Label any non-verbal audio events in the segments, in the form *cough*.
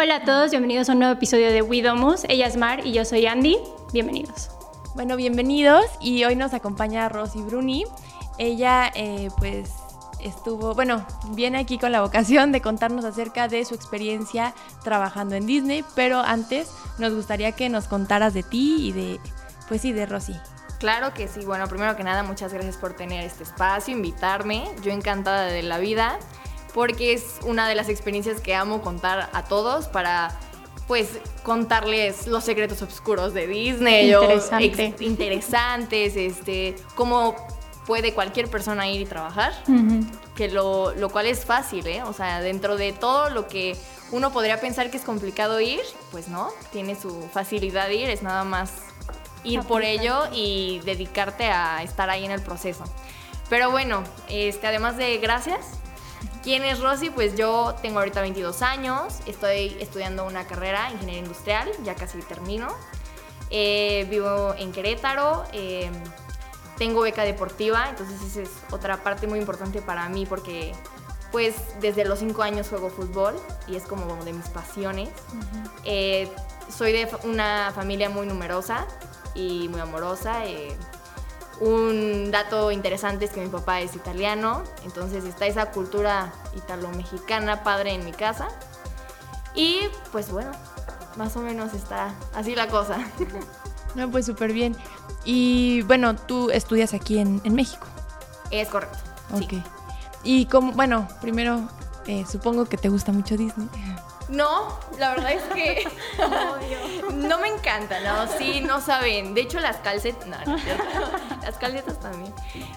Hola a todos, bienvenidos a un nuevo episodio de Widomus. Ella es Mar y yo soy Andy. Bienvenidos. Bueno, bienvenidos y hoy nos acompaña Rosy Bruni. Ella eh, pues estuvo, bueno, viene aquí con la vocación de contarnos acerca de su experiencia trabajando en Disney, pero antes nos gustaría que nos contaras de ti y de, pues sí, de Rosy. Claro que sí. Bueno, primero que nada, muchas gracias por tener este espacio, invitarme. Yo encantada de la vida, porque es una de las experiencias que amo contar a todos para pues contarles los secretos oscuros de Disney Interesante. o interesantes, este, cómo puede cualquier persona ir y trabajar, que lo, lo cual es fácil, ¿eh? O sea, dentro de todo lo que uno podría pensar que es complicado ir, pues no, tiene su facilidad de ir, es nada más ir por ello y dedicarte a estar ahí en el proceso. Pero bueno, este, además de gracias, ¿quién es Rosy? Pues yo tengo ahorita 22 años, estoy estudiando una carrera, ingeniería industrial, ya casi termino. Eh, vivo en Querétaro, eh, tengo beca deportiva, entonces esa es otra parte muy importante para mí porque pues desde los 5 años juego fútbol y es como de mis pasiones. Eh, soy de una familia muy numerosa y muy amorosa. Un dato interesante es que mi papá es italiano, entonces está esa cultura italo-mexicana padre en mi casa. Y pues bueno, más o menos está así la cosa. *laughs* No, pues súper bien. Y bueno, tú estudias aquí en, en México. es correcto. sí. Ok. Y como, bueno, primero, eh, supongo que te gusta mucho Disney. No, la verdad es que *laughs* no me encanta, no, sí, no saben. De hecho, las calcetas, no, no las calcetas también.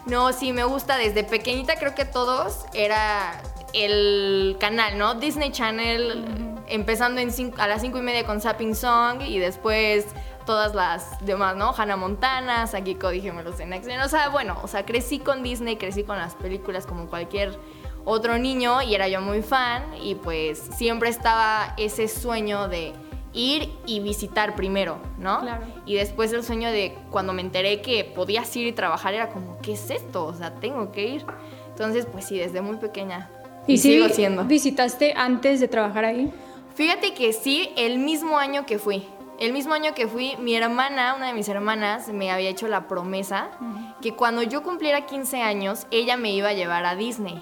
No, sí, me gusta desde pequeñita, creo que todos era el canal, ¿no? Disney Channel, empezando en cinco- a las cinco y media con Sapping Song y después todas las demás, ¿no? Hannah Montana, Saki Cody Gemelos en acción. O sea, bueno, o sea, crecí con Disney, crecí con las películas como cualquier otro niño y era yo muy fan y pues siempre estaba ese sueño de ir y visitar primero, ¿no? Claro. Y después el sueño de cuando me enteré que podías ir y trabajar era como, ¿qué es esto? O sea, tengo que ir. Entonces, pues sí, desde muy pequeña. ¿Y, si sigo siendo. visitaste antes de trabajar ahí? Fíjate que sí, el mismo año que fui. El mismo año que fui, mi hermana, una de mis hermanas, me había hecho la promesa que cuando yo cumpliera 15 años, ella me iba a llevar a Disney.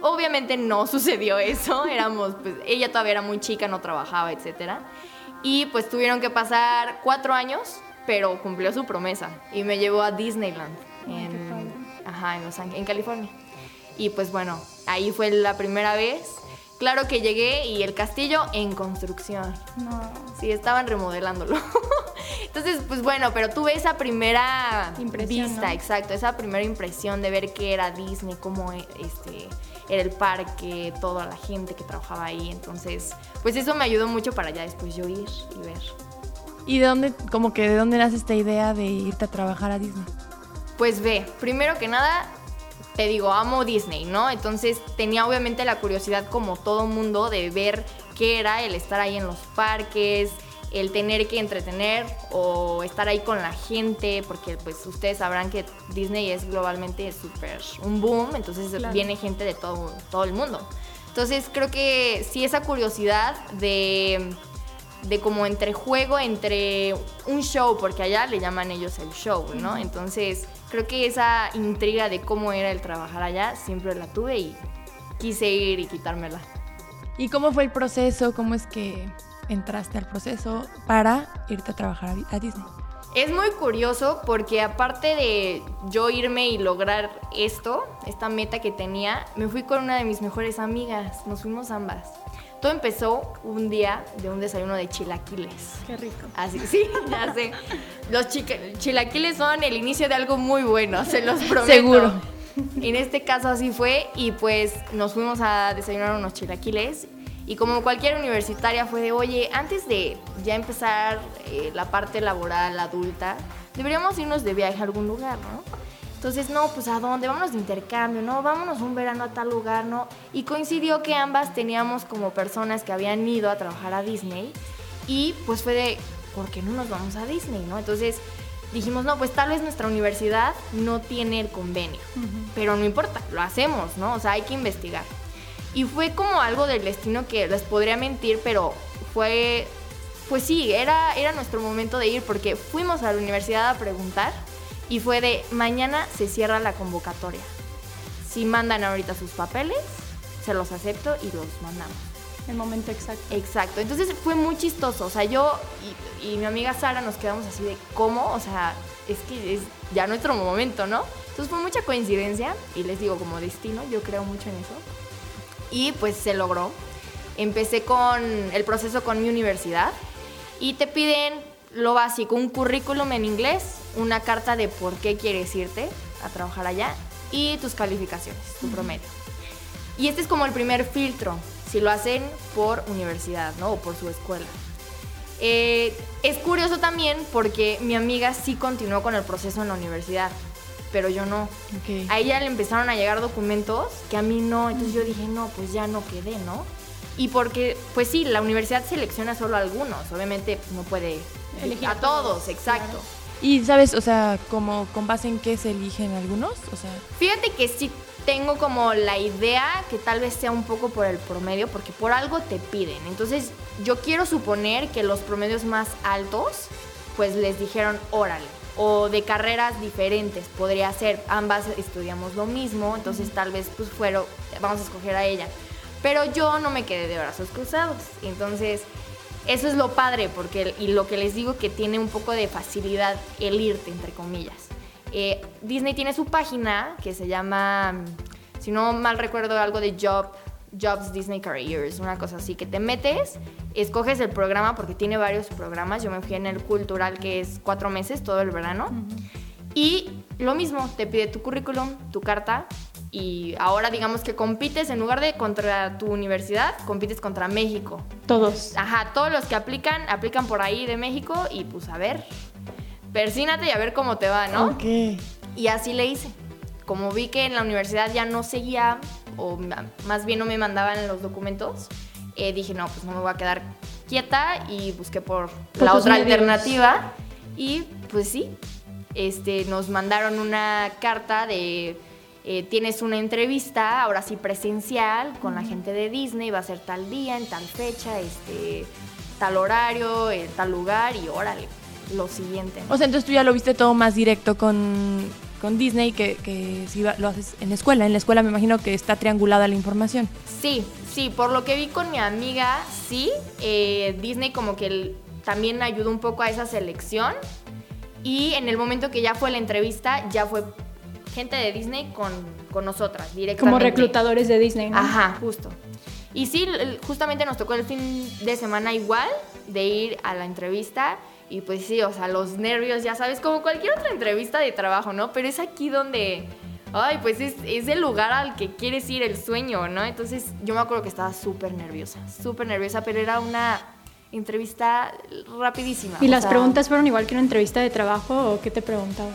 Obviamente no *laughs* sucedió eso, éramos, pues, ella todavía era muy chica, no trabajaba, etc. Y pues tuvieron que pasar cuatro años, pero cumplió su promesa y me llevó a Disneyland en, ajá, en Los Ángeles, en California. Y pues bueno, ahí fue la primera vez. Claro que llegué y el castillo en construcción. No. Sí, estaban remodelándolo. *laughs* Entonces, pues bueno, pero tuve esa primera Impresión, vista, ¿no? exacto, esa primera impresión de ver qué era Disney, cómo este, era el parque, toda la gente que trabajaba ahí. Entonces, pues eso me ayudó mucho para ya después yo ir y ver. ¿Y de dónde, como que de dónde nace esta idea de irte a trabajar a Disney? Pues ve, primero que nada, te digo, amo Disney, ¿no? Entonces tenía obviamente la curiosidad como todo mundo de ver qué era el estar ahí en los parques, el tener que entretener o estar ahí con la gente, porque pues ustedes sabrán que Disney es globalmente súper un boom, entonces Claro. viene gente de todo, todo el mundo. Entonces creo que sí esa curiosidad de de como entre juego, entre un show, porque allá le llaman ellos el show, ¿no? Entonces, creo que esa intriga de cómo era el trabajar allá siempre la tuve y quise ir y quitármela. ¿Y cómo fue el proceso? ¿Cómo es que entraste al proceso para irte a trabajar a- Disney? Es muy curioso porque aparte de yo irme y lograr esto, esta meta que tenía, me fui con una de mis mejores amigas, nos fuimos ambas. Todo empezó un día de un desayuno de chilaquiles. Qué rico. Así, sí, *laughs* ya sé. Los chilaquiles son el inicio de algo muy bueno, se los prometo. Seguro. En este caso así fue y pues nos fuimos a desayunar unos chilaquiles y como cualquier universitaria fue de, oye, antes de ya empezar eh, la parte laboral adulta, deberíamos irnos de viaje a algún lugar, ¿no? Entonces, no, pues ¿a dónde? Vámonos de intercambio, ¿no? Vámonos un verano a tal lugar, ¿no? Y coincidió que ambas teníamos como personas que habían ido a trabajar a Disney y pues fue de, ¿por qué no nos vamos a Disney, no? Entonces dijimos, no, pues tal vez nuestra universidad no tiene el convenio, pero no importa, lo hacemos, ¿no? O sea, hay que investigar. Y fue como algo del destino que les podría mentir, pero fue, pues sí, era, era nuestro momento de ir porque fuimos a la universidad a preguntar y fue de mañana se cierra la convocatoria. Si mandan ahorita sus papeles, se los acepto y los mandamos. El momento exacto. Exacto. Entonces fue muy chistoso. O sea, yo y, y mi amiga Sara nos quedamos así de cómo, o sea, es que es ya nuestro momento, ¿no? Entonces fue mucha coincidencia y les digo como destino, yo creo mucho en eso. Y pues se logró. Empecé con el proceso con mi universidad y te piden lo básico, un currículum en inglés, una carta de por qué quieres irte a trabajar allá y tus calificaciones, tu promedio. Y este es como el primer filtro, si lo hacen por universidad, ¿no? O por su escuela. Eh, es curioso también porque mi amiga sí continuó con el proceso en la universidad, pero yo no. Ok. A ella le empezaron a llegar documentos que a mí no, entonces yo dije, no, pues ya no quedé, ¿no? Y porque, pues sí, la universidad selecciona solo a algunos, obviamente pues, no puede Elegir a todos, exacto. Y sabes, o sea, como con base en qué se eligen algunos, o sea, Fíjate que sí tengo como la idea que tal vez sea un poco por el promedio, porque por algo te piden. Entonces, yo quiero suponer que los promedios más altos, pues les dijeron, órale. O de carreras diferentes, podría ser, ambas estudiamos lo mismo, entonces tal vez pues fueron, vamos a escoger a ella. Pero yo no me quedé de brazos cruzados, entonces eso es lo padre, porque y lo que les digo que tiene un poco de facilidad el irte, entre comillas. Eh, Disney tiene su página que se llama, si no mal recuerdo, algo de Job, Jobs Disney Careers, una cosa así, que te metes, escoges el programa porque tiene varios programas. Yo me fui en el cultural que es cuatro meses, todo el verano. Y lo mismo, te pide tu currículum, tu carta. Y ahora digamos que compites, en lugar de contra tu universidad, compites contra México. Todos. Ajá, todos los que aplican, aplican por ahí de México y pues a ver, persínate y a ver cómo te va, ¿no? ok. Y así le hice. Como vi que en la universidad ya no seguía, o más bien no me mandaban los documentos, eh, dije, no, pues no me voy a quedar quieta y busqué por, Por la otra medios. alternativa. Y pues sí, este, nos mandaron una carta de, eh, tienes una entrevista, ahora sí presencial, con la gente de Disney, va a ser tal día, en tal fecha, este, tal horario, en tal lugar y órale, lo siguiente. O sea, entonces tú ya lo viste todo más directo con, con Disney que, que si va- lo haces en la escuela. En la escuela me imagino que está triangulada la información. Sí, sí, por lo que vi con mi amiga, sí. eh, Disney como que el- también ayudó un poco a esa selección. Y en el momento que ya fue la entrevista, ya fue gente de Disney con, con nosotras, directamente. Como reclutadores de Disney, ¿no? Ajá, justo. Y sí, justamente nos tocó el fin de semana igual de ir a la entrevista. Y pues sí, o sea, los nervios, ya sabes, como cualquier otra entrevista de trabajo, ¿no? Pero es aquí donde, ay, pues es, es el lugar al que quieres ir, el sueño, ¿no? Entonces yo me acuerdo que estaba súper nerviosa, súper nerviosa, pero era una entrevista rapidísima. ¿Y las sea, preguntas fueron igual que una entrevista de trabajo o qué te preguntaban?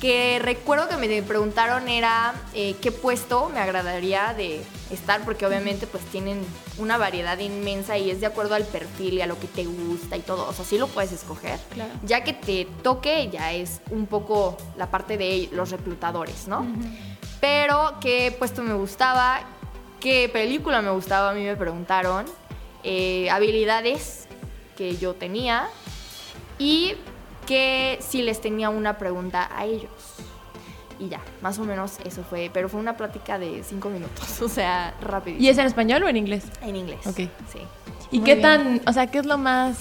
Que recuerdo que me preguntaron era eh, qué puesto me agradaría de estar, porque obviamente pues tienen una variedad inmensa y es de acuerdo al perfil y a lo que te gusta y todo. O sea, sí lo puedes escoger. Claro. Ya que te toque, ya es un poco la parte de los reclutadores, ¿no? Pero qué puesto me gustaba, qué película me gustaba, a mí me preguntaron, eh, habilidades que yo tenía y que si les tenía una pregunta a ellos. Y ya, más o menos eso fue, pero fue una plática de cinco minutos, *laughs* o sea, rápido. ¿Y es en español o en inglés? En inglés. Ok. Sí. ¿Y Muy qué bien. tan, o sea, qué es lo más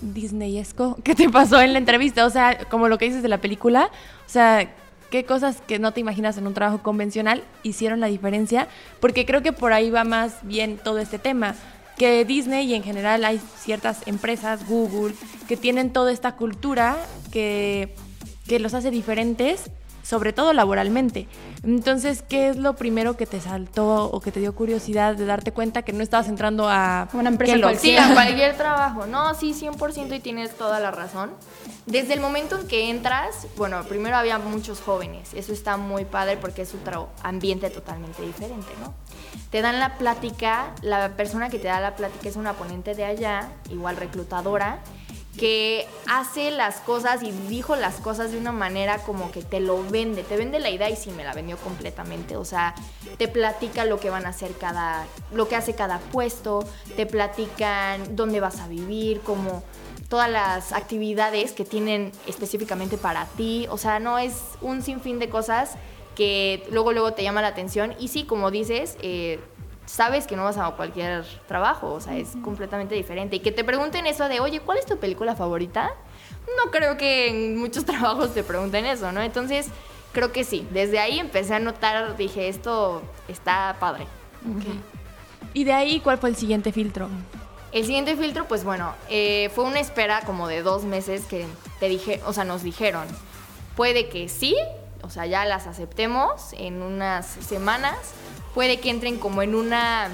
disneyesco que te pasó en la entrevista? O sea, como lo que dices de la película, o sea, ¿qué cosas que no te imaginas en un trabajo convencional hicieron la diferencia? Porque creo que por ahí va más bien todo este tema. Que Disney y en general hay ciertas empresas, Google, que tienen toda esta cultura que, que los hace diferentes, sobre todo laboralmente. Entonces, ¿qué es lo primero que te saltó o que te dio curiosidad de darte cuenta que no estabas entrando a Una empresa Kellogg's? Sí, cualquiera. a cualquier trabajo. No, sí, 100% y tienes toda la razón. Desde el momento en que entras, bueno, primero había muchos jóvenes. Eso está muy padre porque es otro ambiente totalmente diferente, ¿no? Te dan la plática, la persona que te da la plática es una ponente de allá, igual reclutadora, que hace las cosas y dijo las cosas de una manera como que te lo vende, te vende la idea y sí me la vendió completamente, o sea, te platica lo que van a hacer cada, lo que hace cada puesto, te platican dónde vas a vivir, como todas las actividades que tienen específicamente para ti, o sea, no es un sinfín de cosas que luego luego te llama la atención y sí, como dices, eh, sabes que no vas a cualquier trabajo, o sea, es completamente diferente. Y que te pregunten eso de, oye, ¿cuál es tu película favorita? No creo que en muchos *laughs* trabajos te pregunten eso, ¿no? Entonces, creo que sí. Desde ahí empecé a notar, dije, esto está padre. ¿Y de ahí cuál fue el siguiente filtro? El siguiente filtro, pues bueno, eh, fue una espera como de dos meses que te dije, o sea, nos dijeron, puede que sí, o sea, ya las aceptemos en unas semanas, puede que entren como en una,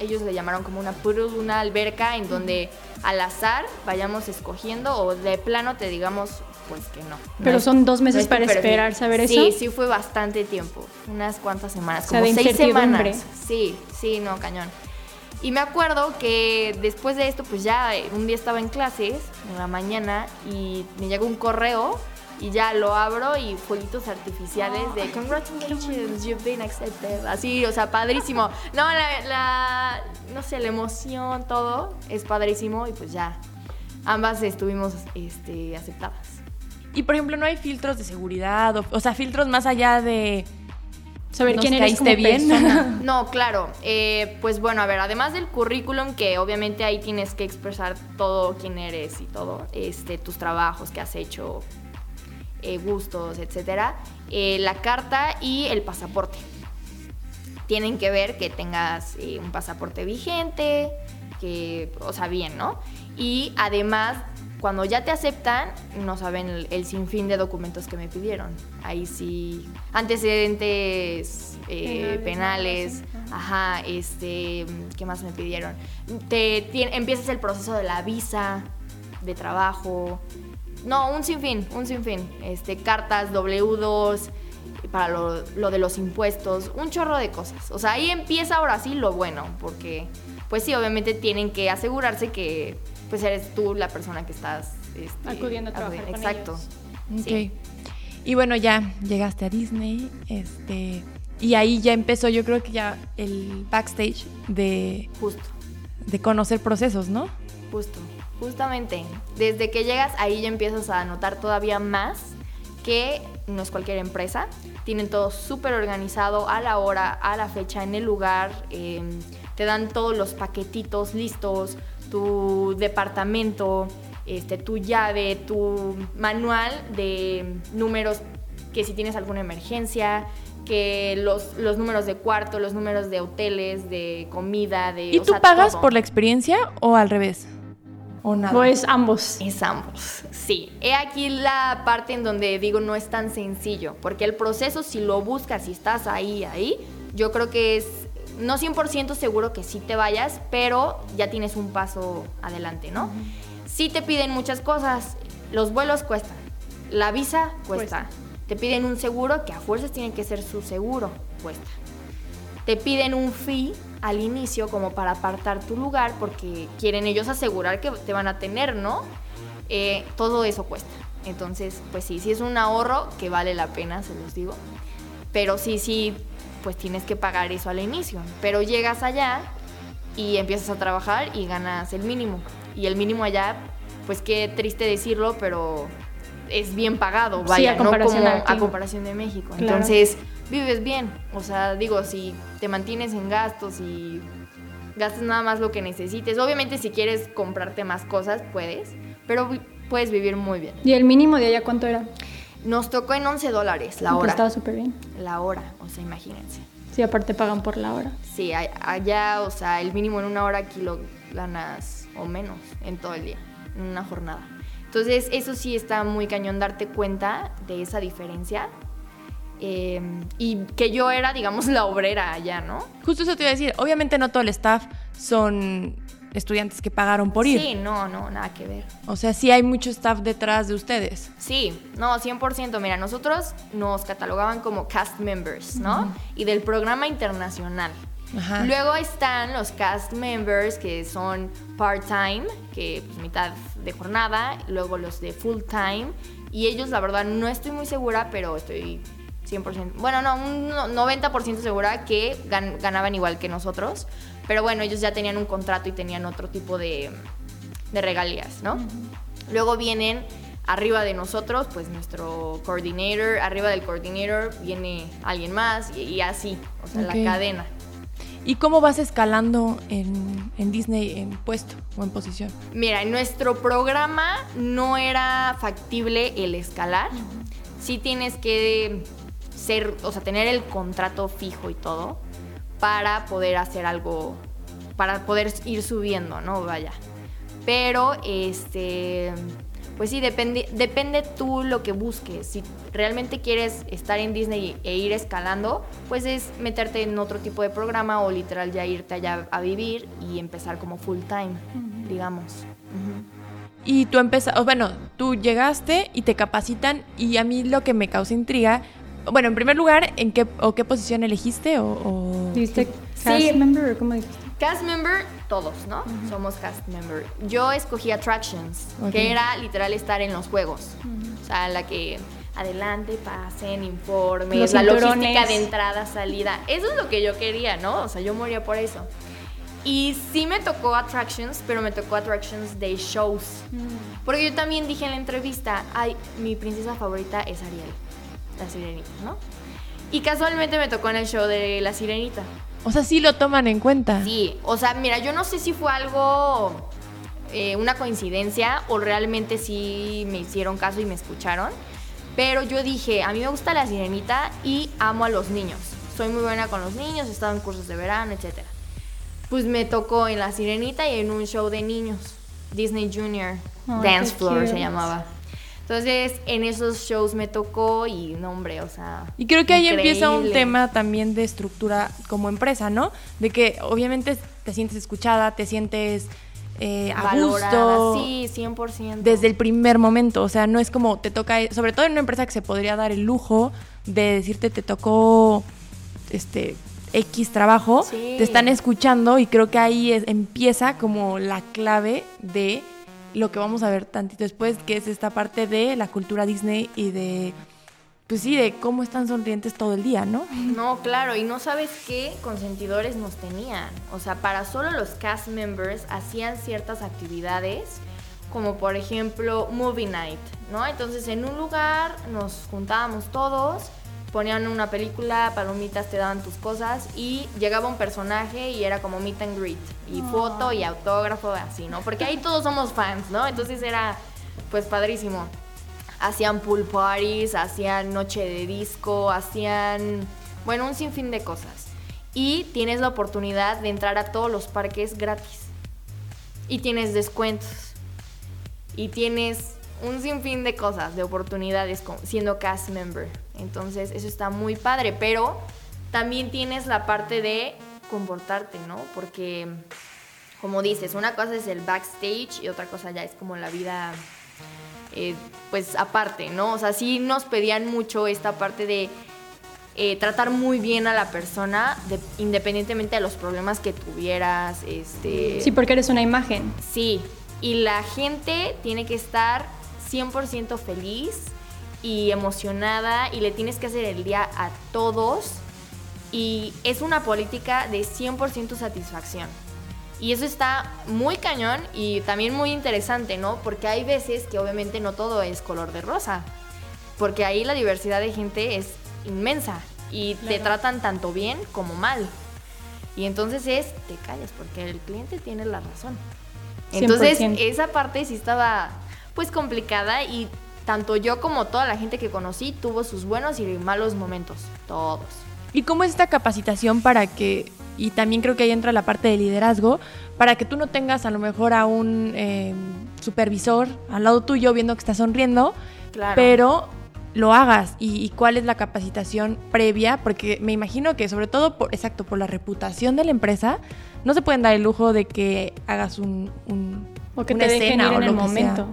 ellos le llamaron como una pool, una alberca en donde al azar vayamos escogiendo o de plano te digamos pues que no. Pero son dos meses para esperar saber eso. Sí, sí fue bastante tiempo, unas cuantas semanas, como seis semanas. Sí, sí, no, cañón. Y me acuerdo que después de esto, pues ya eh, un día estaba en clases, en la mañana, y me llegó un correo y ya lo abro y fueguitos artificiales de congratulations, you've been accepted. Así, o sea, padrísimo. No, la, no sé, la emoción, todo es padrísimo y pues ya, ambas estuvimos este, aceptadas. Y por ejemplo, no hay filtros de seguridad, o, sea, filtros más allá de saber quién eres como bien. *laughs* No, claro. Eh, pues bueno, a ver, además del currículum, que obviamente ahí tienes que expresar todo quién eres y todo, este, tus trabajos que has hecho, eh, gustos, etcétera, eh, la carta y el pasaporte. Tienen que ver que tengas eh, un pasaporte vigente, que, o sea, bien, ¿no? Y además, cuando ya te aceptan, no saben el, sinfín de documentos que me pidieron. Ahí sí, antecedentes penales, ajá, este, ¿qué más me pidieron? Te, empiezas el proceso de la visa de trabajo, no, un sinfín, un sinfín. Este, cartas, W2, para lo, de los impuestos, un chorro de cosas. O sea, ahí empieza ahora sí lo bueno, porque pues sí, obviamente tienen que asegurarse que pues eres tú la persona que estás este, acudiendo a trabajar. exacto. Sí. Y bueno, ya llegaste a Disney, este, y ahí ya empezó, yo creo que ya el backstage de justo de conocer procesos, ¿no? Justo. Justamente, desde que llegas ahí ya empiezas a notar todavía más que no es cualquier empresa. Tienen todo súper organizado a la hora, a la fecha, en el lugar. Em, te dan todos los paquetitos listos, tu departamento, este, tu llave, tu manual de números que si tienes alguna emergencia, que los, los números de cuarto, los números de hoteles, de comida, de... ¿Y tú pagas por la experiencia o al revés? ¿O nada? es ambos? Es ambos, sí. He aquí la parte en donde digo no es tan sencillo, porque el proceso si lo buscas, si estás ahí, ahí, yo creo que es no 100% seguro que sí te vayas, pero ya tienes un paso adelante, ¿no? Sí te piden muchas cosas, los vuelos cuestan, la visa cuesta, te piden un seguro que a fuerzas tiene que ser su seguro, cuesta. Te piden un fee al inicio como para apartar tu lugar porque quieren ellos asegurar que te van a tener, ¿no? Eh, todo eso cuesta. Entonces, pues sí, sí es un ahorro que vale la pena, se los digo. Pero sí, sí, pues tienes que pagar eso al inicio. Pero llegas allá y empiezas a trabajar y ganas el mínimo. Y el mínimo allá, pues qué triste decirlo, pero es bien pagado, vaya, ¿no? Como a comparación de México. Entonces, vives bien. O sea, digo, si te mantienes en gastos y gastas nada más lo que necesites. Obviamente si quieres comprarte más cosas, puedes, pero puedes vivir muy bien. ¿Y el mínimo de allá cuánto era? Nos tocó en 11 dólares la hora. Estaba súper bien. La hora, o sea, imagínense. Sí, aparte pagan por la hora. Sí, allá, o sea, el mínimo en una hora aquí lo ganas o menos en todo el día, en una jornada. Entonces, eso sí está muy cañón darte cuenta de esa diferencia Em, y que yo era, digamos, la obrera allá, ¿no? Justo eso te iba a decir. Obviamente no todo el staff son estudiantes que pagaron por ir. Sí, no, no, nada que ver. O sea, sí hay mucho staff detrás de ustedes. Sí, no, 100%. Mira, nosotros nos catalogaban como cast members, ¿no? Y del programa internacional. Ajá. Luego están los cast members que son part-time, que pues mitad de jornada, luego los de full-time y ellos la verdad no estoy muy segura, pero estoy 100%, bueno, no, un 90% segura que ganaban igual que nosotros, pero bueno, ellos ya tenían un contrato y tenían otro tipo de, de regalías, ¿no? Luego vienen arriba de nosotros, pues nuestro coordinator, arriba del coordinator viene alguien más y, así, o sea, la cadena. ¿Y cómo vas escalando en, Disney en puesto o en posición? Mira, en nuestro programa no era factible el escalar. Sí tienes que ser, o sea, tener el contrato fijo y todo para poder hacer algo, para poder ir subiendo, ¿no? Vaya. Pero, este, pues sí, depende, depende tú lo que busques. Si realmente quieres estar en Disney e ir escalando, pues es meterte en otro tipo de programa o literal ya irte allá a vivir y empezar como full time, digamos. Y tú empezaste, bueno, tú llegaste y te capacitan y a mí lo que me causa intriga, bueno, en primer lugar, ¿en qué o qué posición elegiste o, cast member o cómo dijiste? Cast member, todos, ¿no? Somos cast member. Yo escogí Attractions, que era literal estar en los juegos. O sea, la que adelante, pasen, informes, la logística de entrada, salida. Eso es lo que yo quería, ¿no? O sea, yo moría por eso. Y sí me tocó Attractions, pero me tocó Attractions de shows. Porque yo también dije en la entrevista, ay, mi princesa favorita es Ariel, la sirenita, ¿no? Y casualmente me tocó en el show de la sirenita. O sea, sí lo toman en cuenta. Sí, o sea, mira, yo no sé si fue algo, eh, una coincidencia o realmente sí me hicieron caso y me escucharon. Pero yo dije, a mí me gusta la sirenita y amo a los niños. Soy muy buena con los niños, he estado en cursos de verano, etc. Pues me tocó en la sirenita y en un show de niños. Disney Junior Dance Floor se llamaba. Entonces, en esos shows me tocó y, no, hombre, o sea. Y creo que ahí empieza un tema también de estructura como empresa, ¿no? De que obviamente te sientes escuchada, te sientes eh, a gusto. Sí, 100%. Desde el primer momento. O sea, no es como te toca, sobre todo en una empresa que se podría dar el lujo de decirte te tocó este X trabajo, te están escuchando y creo que ahí empieza como la clave de lo que vamos a ver tantito después, que es esta parte de la cultura Disney y de, pues sí, de cómo están sonrientes todo el día, ¿no? No, claro, y no sabes qué consentidores nos tenían. O sea, para solo los cast members hacían ciertas actividades, como por ejemplo Movie Night, ¿no? Entonces en un lugar nos juntábamos todos ponían una película, palomitas, te daban tus cosas y llegaba un personaje y era como meet and greet y foto y autógrafo, así, ¿no? Porque ahí todos somos fans, ¿no? Entonces era pues padrísimo. Hacían pool parties, hacían noche de disco, hacían, bueno, un sinfín de cosas. Y tienes la oportunidad de entrar a todos los parques gratis. Y tienes descuentos. Y tienes un sinfín de cosas, de oportunidades siendo cast member. Entonces, eso está muy padre, pero también tienes la parte de comportarte, ¿no? Porque, como dices, una cosa es el backstage y otra cosa ya es como la vida, eh, pues aparte, ¿no? O sea, sí nos pedían mucho esta parte de eh, tratar muy bien a la persona, independientemente de los problemas que tuvieras. Este... Sí, porque eres una imagen. Sí, y la gente tiene que estar 100% feliz y emocionada y le tienes que hacer el día a todos y es una política de 100% satisfacción. Y eso está muy cañón y también muy interesante, ¿no? Porque hay veces que obviamente no todo es color de rosa, porque ahí la diversidad de gente es inmensa y te tratan tanto bien como mal. Y entonces es, te calles porque el cliente tiene la razón. Entonces esa parte sí estaba pues complicada y tanto yo como toda la gente que conocí tuvo sus buenos y malos momentos, todos. ¿Y cómo es esta capacitación para que, y también creo que ahí entra la parte de liderazgo, para que tú no tengas a lo mejor a un eh, supervisor al lado tuyo viendo que está sonriendo, pero lo hagas y, cuál es la capacitación previa, porque me imagino que sobre todo, por, exacto, por la reputación de la empresa, no se pueden dar el lujo de que hagas un, o que te dejen ir en el momento.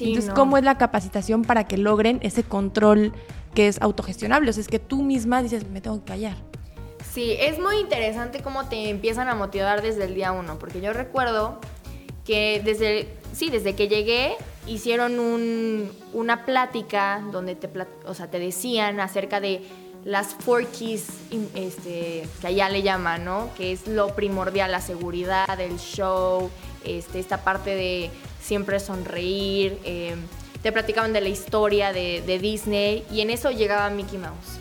Entonces, ¿cómo es la capacitación para que logren ese control que es autogestionable? O sea, es que tú misma dices, me tengo que callar. Sí, es muy interesante cómo te empiezan a motivar desde el día uno, porque yo recuerdo que desde, sí, desde que llegué hicieron un, una plática donde te, o sea, te decían acerca de las four keys este, que allá le llaman, ¿no? Que es lo primordial, la seguridad, el show, este, esta parte de siempre sonreír. Em, te platicaban de la historia de, de, Disney y en eso llegaba Mickey Mouse.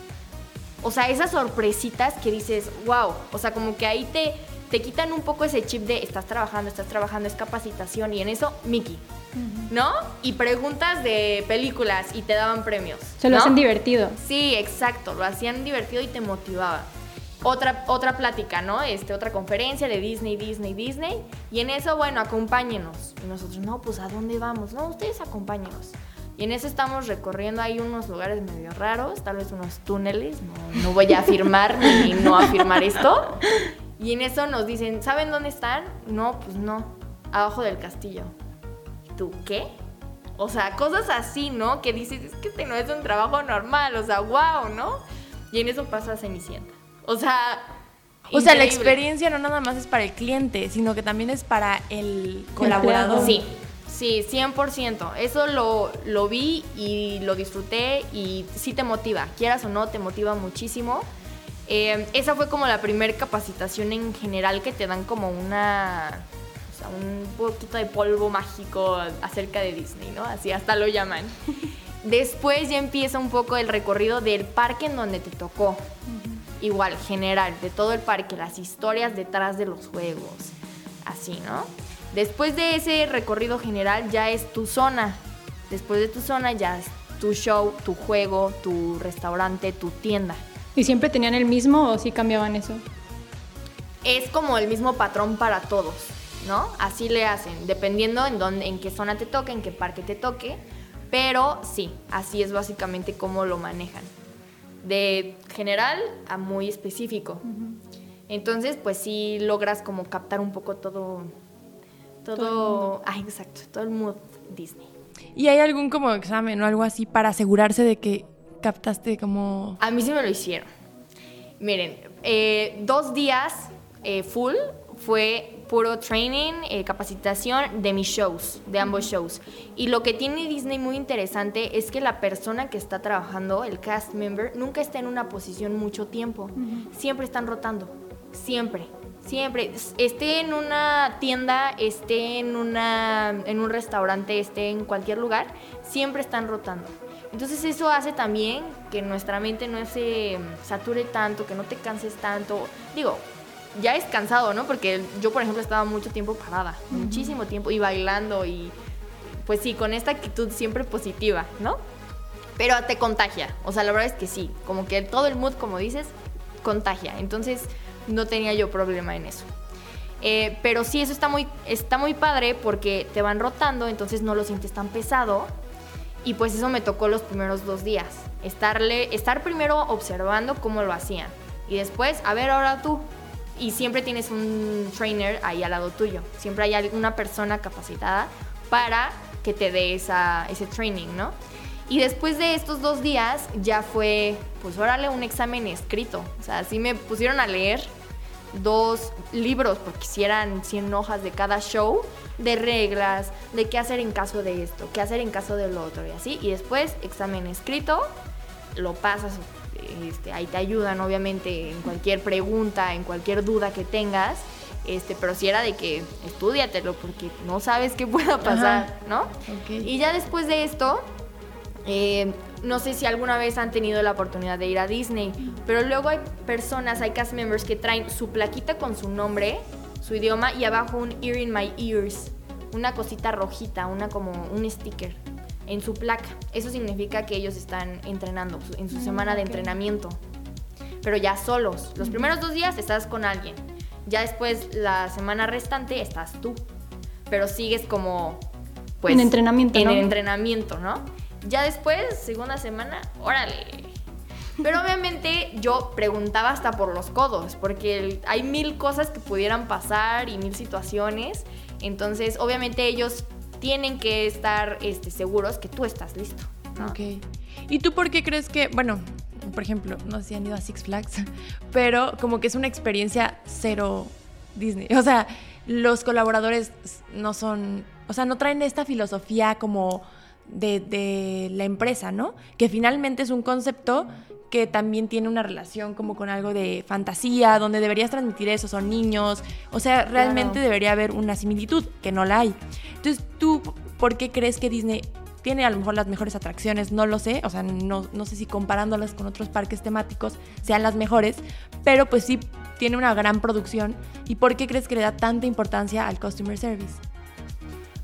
O sea, esas sorpresitas que dices, wow, o sea, como que ahí te, te quitan un poco ese chip de estás trabajando, estás trabajando, es capacitación y en eso Mickey. ¿no? Y preguntas de películas y te daban premios. Se lo hacen divertido. Sí, exacto, lo hacían divertido y te motivaba. Otra, otra plática, ¿no? Este, otra conferencia de Disney, Disney, Disney. Y en eso, bueno, acompáñenos. Y nosotros, no, pues ¿a dónde vamos? No, ustedes acompáñenos. Y en eso estamos recorriendo ahí unos lugares medio raros, tal vez unos túneles, no, no voy a afirmar *laughs* ni no afirmar esto. Y en eso nos dicen, ¿saben dónde están? No, pues no, abajo del castillo. ¿tú qué? O sea, cosas así, ¿no? Que dices, es que este no es un trabajo normal, o sea, wow, ¿no? Y en eso pasa Cenicienta. O sea... O sea, la experiencia no nada más es para el cliente, sino que también es para el colaborador. Sí, sí, 100%. Eso lo, lo vi y lo disfruté y sí te motiva, quieras o no, te motiva muchísimo. Eh, esa fue como la primera capacitación en general que te dan como una un poquito de polvo mágico acerca de Disney, ¿no? Así hasta lo llaman. *laughs* Después ya empieza un poco el recorrido del parque en donde te tocó. Igual, general, de todo el parque, las historias detrás de los juegos. Así, ¿no? Después de ese recorrido general ya es tu zona. Después de tu zona ya es tu show, tu juego, tu restaurante, tu tienda. ¿Y siempre tenían el mismo o sí cambiaban eso? Es como el mismo patrón para todos. ¿no? Así le hacen, dependiendo en, dónde, en qué zona te toque, en qué parque te toque, pero sí, así es básicamente como lo manejan. De general a muy específico. Entonces, pues sí logras como captar un poco todo, todo, ah, exacto, todo el mood Disney. ¿Y hay algún como examen o algo así para asegurarse de que captaste como...? A mí sí me lo hicieron. Miren, eh, dos días eh, full fue puro training, eh, capacitación de mis shows, de ambos shows. Y lo que tiene Disney muy interesante es que la persona que está trabajando, el cast member, nunca está en una posición mucho tiempo. Siempre están rotando, siempre. Siempre, esté en una tienda, esté en, una, en un restaurante, esté en cualquier lugar, siempre están rotando. Entonces eso hace también que nuestra mente no se sature tanto, que no te canses tanto. Digo, ya es cansado, ¿no? Porque yo, por ejemplo, estaba mucho tiempo parada, muchísimo tiempo, y bailando y pues sí, con esta actitud siempre positiva, ¿no? Pero te contagia, o sea, la verdad es que sí, como que todo el mood, como dices, contagia, entonces no tenía yo problema en eso. Eh, pero sí, eso está muy, está muy padre porque te van rotando, entonces no lo sientes tan pesado. Y pues eso me tocó los primeros dos días. Estarle, estar primero observando cómo lo hacían. Y después, a ver, ahora tú, y siempre tienes un trainer ahí al lado tuyo. Siempre hay una persona capacitada para que te dé esa, ese training, ¿no? Y después de estos dos días ya fue, pues órale, un examen escrito. O sea, así me pusieron a leer dos libros, porque si eran 100 hojas de cada show, de reglas, de qué hacer en caso de esto, qué hacer en caso del otro y así. Y después, examen escrito, lo pasas este, ahí te ayudan obviamente en cualquier pregunta, en cualquier duda que tengas. Este, pero si era de que estudiatelo porque no sabes qué pueda pasar, ¿no? Y ya después de esto, eh, no sé si alguna vez han tenido la oportunidad de ir a Disney, pero luego hay personas, hay cast members que traen su plaquita con su nombre, su idioma y abajo un ear in my ears, una cosita rojita, una como un sticker en su placa. Eso significa que ellos están entrenando en su mm, semana de entrenamiento, pero ya solos. Los primeros dos días estás con alguien, ya después la semana restante estás tú, pero sigues como pues en entrenamiento, en el entrenamiento, ¿no? Ya después, segunda semana, órale. Pero obviamente yo preguntaba hasta por los codos, porque hay mil cosas que pudieran pasar y mil situaciones. Entonces, obviamente ellos tienen que estar este, seguros que tú estás listo. Ok. ¿Y tú por qué crees que, bueno, por ejemplo, no sé si han ido a Six Flags, *laughs* pero como que es una experiencia cero Disney. O sea, los colaboradores no son, o sea, no traen esta filosofía como de, de la empresa, ¿no? Que finalmente es un concepto que también tiene una relación como con algo de fantasía, donde deberías transmitir eso, son niños, o sea, realmente debería haber una similitud, que no la hay. Entonces, ¿tú por qué crees que Disney tiene a lo mejor las mejores atracciones? No lo sé, o sea, no, no sé si comparándolas con otros parques temáticos sean las mejores, pero pues sí tiene una gran producción. ¿Y por qué crees que le da tanta importancia al customer service?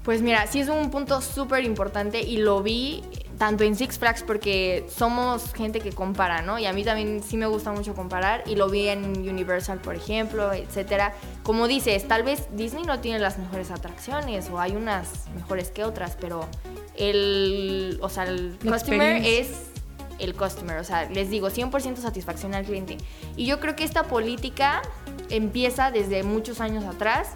Pues mira, sí es un punto súper importante y lo vi tanto en Six Flags porque somos gente que compara, ¿no? Y a mí también sí me gusta mucho comparar y lo vi en Universal, por ejemplo, etcétera. Como dices, tal vez Disney no tiene las mejores atracciones o hay unas mejores que otras, pero el, o sea, el customer es el customer, o sea, les digo, 100% satisfacción al cliente. Y yo creo que esta política empieza desde muchos años atrás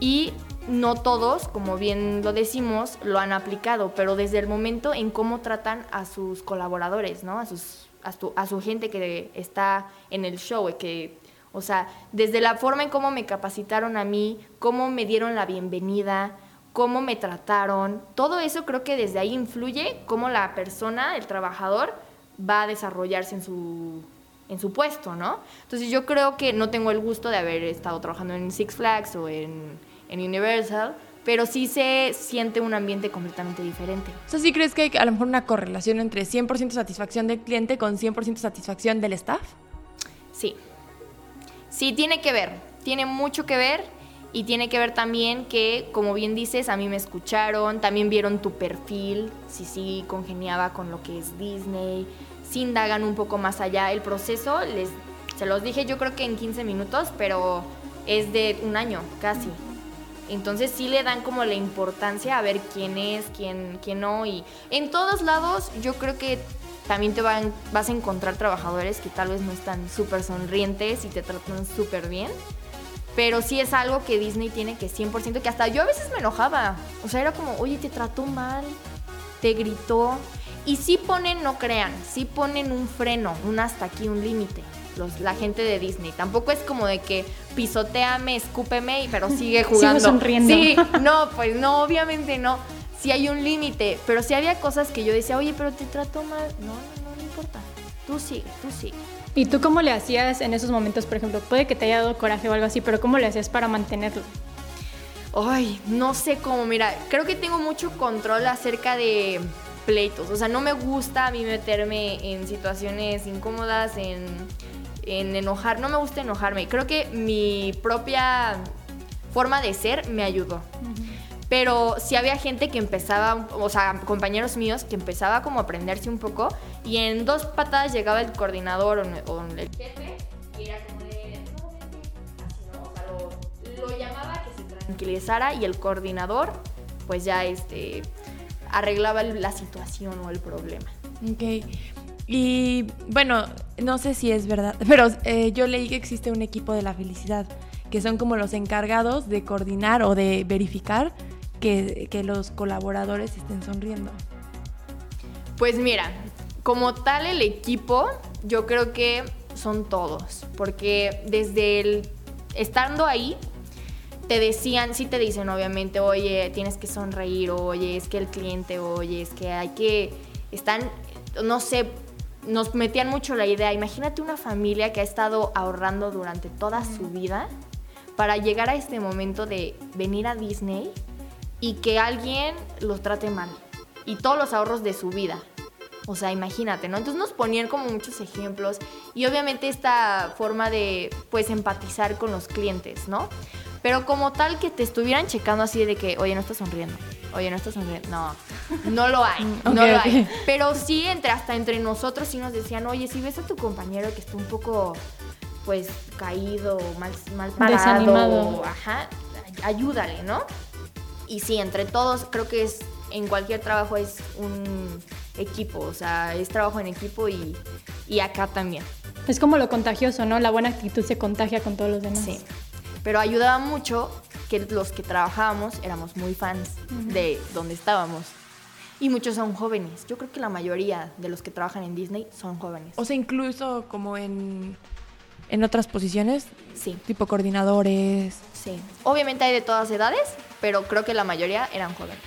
y no todos, como bien lo decimos, lo han aplicado, pero desde el momento en cómo tratan a sus colaboradores, ¿no? A, sus, a, su, gente que está en el show, que, o sea, desde la forma en cómo me capacitaron a mí, cómo me dieron la bienvenida, cómo me trataron, todo eso creo que desde ahí influye cómo la persona, el trabajador, va a desarrollarse en su, en su puesto, ¿no? Entonces yo creo que no tengo el gusto de haber estado trabajando en Six Flags o en en Universal, pero sí se siente un ambiente completamente diferente. O sea, ¿sí crees que hay a lo mejor una correlación entre 100% satisfacción del cliente con 100% satisfacción del staff? Sí. Sí, tiene que ver, tiene mucho que ver y tiene que ver también que, como bien dices, a mí me escucharon, también vieron tu perfil, si sí congeniaba con lo que es Disney, si indagan un poco más allá. El proceso, les, se los dije yo creo que en 15 minutos, pero es de un año casi. Entonces sí le dan como la importancia a ver quién es, quién, quién no. Y en todos lados yo creo que también te van, vas a encontrar trabajadores que tal vez no están súper sonrientes y te tratan súper bien. Pero sí es algo que Disney tiene que 100%, que hasta yo a veces me enojaba. O sea, era como, oye, te trató mal, te gritó. Y sí ponen, no crean, sí ponen un freno, un hasta aquí, un límite la gente de Disney. Tampoco es como de que pisoteame, escúpeme, pero *laughs* sigue jugando. Sigo sonriendo. Sí, *laughs* no, pues no, obviamente no. Sí hay un límite, pero sí había cosas que yo decía, oye, pero te trato mal. No, no, no, importa. Tú sigue, tú sigue. ¿Y tú cómo le hacías en esos momentos, por ejemplo? Puede que te haya dado coraje o algo así, pero ¿cómo le hacías para mantenerlo? Ay, no sé cómo, mira, creo que tengo mucho control acerca de pleitos. O sea, no me gusta a mí meterme en situaciones incómodas, en en enojar, no me gusta enojarme. Creo que mi propia forma de ser me ayudó. Pero sí había gente que empezaba, o sea, compañeros míos que empezaba como a aprenderse un poco y en dos patadas llegaba el coordinador o, el jefe y era como de, no, o sea, lo, llamaba que se tranquilizara y el coordinador pues ya este arreglaba la situación o el problema. Ok, y bueno, no sé si es verdad, *laughs* pero eh, yo leí que existe un equipo de la felicidad, que son como los encargados de coordinar o de verificar que, que los colaboradores estén sonriendo. Pues mira, como tal el equipo, yo creo que son todos, porque desde el estando ahí, te decían, sí te dicen obviamente, oye, tienes que sonreír, oye, es que el cliente, oye, es que hay que, están, no sé, nos metían mucho la idea, imagínate una familia que ha estado ahorrando durante toda su vida para llegar a este momento de venir a Disney y que alguien los trate mal. Y todos los ahorros de su vida. O sea, imagínate, ¿no? Entonces nos ponían como muchos ejemplos y obviamente esta forma de, pues, empatizar con los clientes, ¿no? Pero como tal que te estuvieran checando así de que, oye, no estás sonriendo, oye, no estás sonriendo. No, no lo hay, no lo hay. Pero sí, entre, hasta entre nosotros sí nos decían, oye, si ves a tu compañero que está un poco, pues, caído, mal, mal parado, Desanimado. ajá, ayúdale, ¿no? Y sí, entre todos, creo que es, en cualquier trabajo es un equipo, o sea, es trabajo en equipo y, y acá también. Es como lo contagioso, ¿no? La buena actitud se contagia con todos los demás. Sí. Pero ayudaba mucho que los que trabajábamos éramos muy fans de donde estábamos. Y muchos son jóvenes. Yo creo que la mayoría de los que trabajan en Disney son jóvenes. O sea, incluso como en, en otras posiciones, Sí, tipo coordinadores. sí. Obviamente hay de todas edades, pero creo que la mayoría eran jóvenes.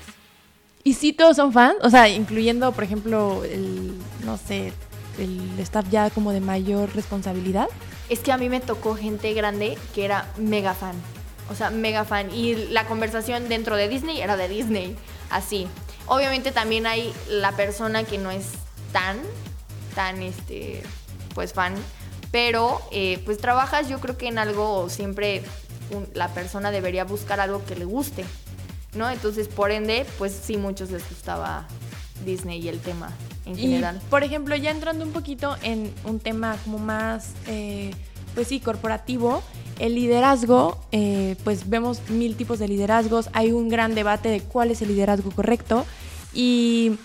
¿Y si todos son fans? O sea, incluyendo, por ejemplo, el, no sé, el staff ya como de mayor responsabilidad. Es que a mí me tocó gente grande que era mega fan. O sea, mega fan. Y la conversación dentro de Disney era de Disney. Así. Obviamente también hay la persona que no es tan, tan, este, pues fan. Pero, eh, pues trabajas yo creo que en algo siempre un- la persona debería buscar algo que le guste. ¿No? Entonces, por ende, pues sí, muchos les gustaba Disney y el tema en general. Y, por ejemplo, ya entrando un poquito en un tema como más, eh, pues sí, corporativo, el liderazgo, eh, pues vemos mil tipos de liderazgos, hay un gran debate de cuál es el liderazgo correcto y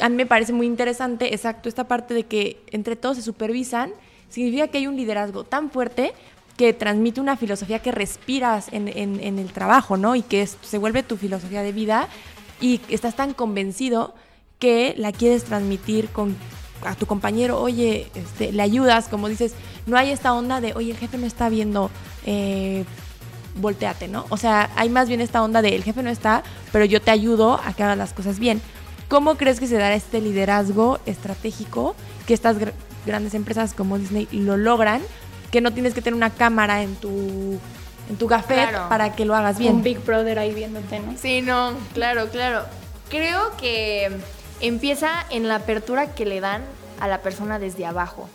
a mí me parece muy interesante, exacto, esta parte de que entre todos se supervisan, significa que hay un liderazgo tan fuerte que transmite una filosofía que respiras en, el trabajo, ¿no? Y que se vuelve tu filosofía de vida y estás tan convencido que la quieres transmitir con a tu compañero, oye, este, le ayudas, como dices, no hay esta onda de, oye, el jefe no está viendo, eh, volteate, ¿no? O sea, hay más bien esta onda de, el jefe no está, pero yo te ayudo a que hagas las cosas bien. ¿Cómo crees que se dará este liderazgo estratégico que estas gr- grandes empresas como Disney lo logran? Que no tienes que tener una cámara en tu, en tu Claro. para que lo hagas bien. Un Big Brother ahí viéndote, ¿no? Sí, no, claro, claro. Creo que empieza en la apertura que le dan a la persona desde abajo.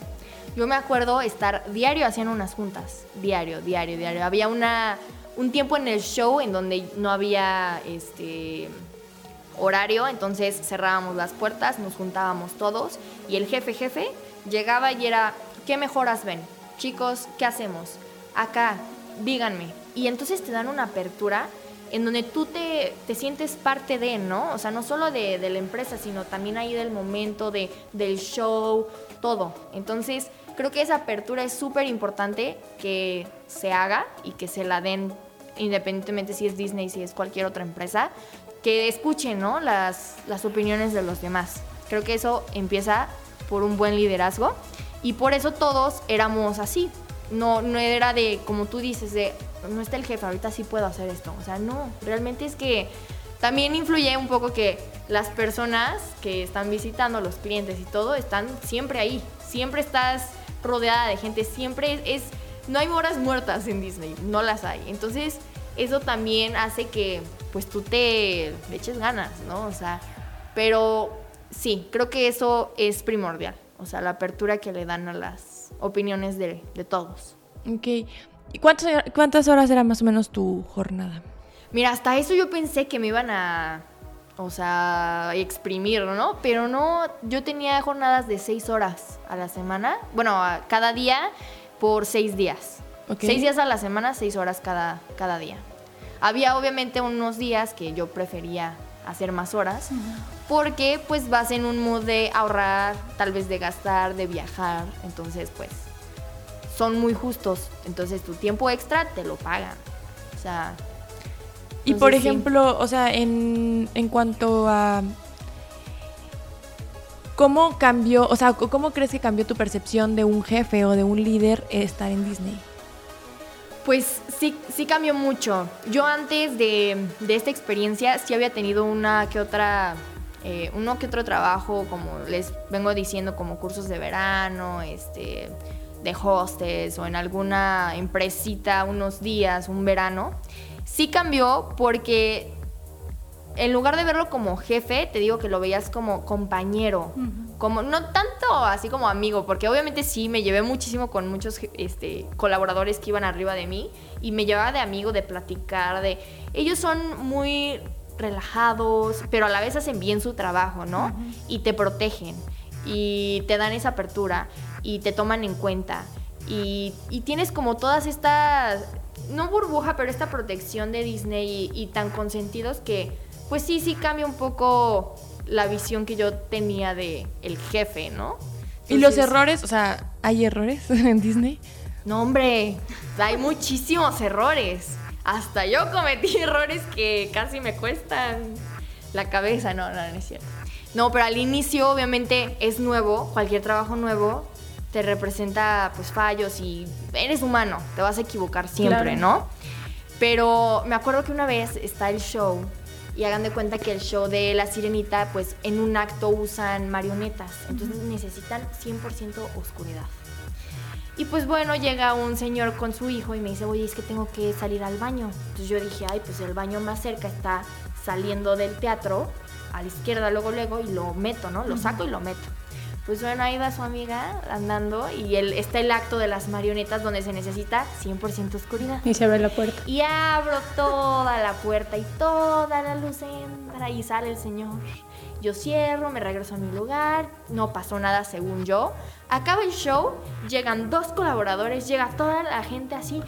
Yo me acuerdo estar diario haciendo unas juntas, diario, diario, diario. Había una, un tiempo en el show en donde no había este horario, entonces cerrábamos las puertas, nos juntábamos todos y el jefe jefe llegaba y era, ¿qué mejoras ven? Chicos, ¿qué hacemos? Acá, díganme. Y entonces te dan una apertura en donde tú te, te sientes parte de, ¿no? O sea, no solo de, de la empresa, sino también ahí del momento, de, del show, todo. Entonces, creo que esa apertura es súper importante que se haga y que se la den independientemente si es Disney, si es cualquier otra empresa, que escuchen ¿no? las, las opiniones de los demás. Creo que eso empieza por un buen liderazgo y por eso todos éramos así. No, no era de, como tú dices, de, no está el jefe, ahorita sí puedo hacer esto. O sea, no, realmente es que también influye un poco que las personas que están visitando, los clientes y todo, están siempre ahí. Siempre estás rodeada de gente, siempre es, no hay horas muertas en Disney, no las hay. Entonces, eso también hace que pues tú te le eches ganas, ¿no? O sea, pero sí, creo que eso es primordial. O sea, la apertura que le dan a las opiniones de, de todos. Ok. ¿Y cuántas, cuántas horas era más o menos tu jornada? Mira, hasta eso yo pensé que me iban a, o sea, exprimir, ¿no? Pero no, yo tenía jornadas de seis horas a la semana. Bueno, cada día por seis días. Seis días a la semana, seis horas cada, cada día. Había obviamente unos días que yo prefería hacer más horas, porque pues vas en un mood de ahorrar, tal vez de gastar, de viajar, entonces pues son muy justos, entonces tu tiempo extra te lo pagan. O sea, Y por sí. ejemplo, o sea, en, en cuanto a cómo cambió, o sea, cómo crees que cambió tu percepción de un jefe o de un líder estar en Disney? Pues sí, sí cambió mucho. Yo antes de, de esta experiencia sí había tenido una que otra, eh, uno que otro trabajo, como les vengo diciendo, como cursos de verano, este, de hostes o en alguna empresita unos días, un verano. Sí cambió porque en lugar de verlo como jefe, te digo que lo veías como compañero, como no tanto así como amigo, porque obviamente sí me llevé muchísimo con muchos este, colaboradores que iban arriba de mí y me llevaba de amigo, de platicar, de ellos son muy relajados, pero a la vez hacen bien su trabajo, ¿no? Y te protegen y te dan esa apertura y te toman en cuenta y, y tienes como todas estas no burbuja, pero esta protección de Disney y, y tan consentidos que, pues sí, sí cambia un poco la visión que yo tenía de el jefe, ¿no? ¿Y los errores? O sea, ¿hay errores *laughs* en Disney? No, hombre, hay muchísimos errores. Hasta yo cometí *laughs* errores que casi me cuestan. la cabeza, no, no, no es cierto. No, pero al inicio obviamente es nuevo, cualquier trabajo nuevo te representa pues fallos y eres humano, te vas a equivocar siempre, Claro. ¿no? Pero me acuerdo que una vez está el show y hagan de cuenta que el show de La Sirenita, pues en un acto usan marionetas, entonces necesitan 100% oscuridad. Y pues bueno, llega un señor con su hijo y me dice, oye, es que tengo que salir al baño. Entonces yo dije, ay, pues el baño más cerca está saliendo del teatro, a la izquierda luego, luego, y lo meto, ¿no? Lo saco y lo meto. Pues bueno, ahí va su amiga andando y el, está el acto de las marionetas donde se necesita 100% oscuridad. Y se abre la puerta. Y abro toda la puerta y toda la luz entra y sale el señor. Yo cierro, me regreso a mi lugar, no pasó nada según yo. Acaba el show, llegan dos colaboradores, llega toda la gente así.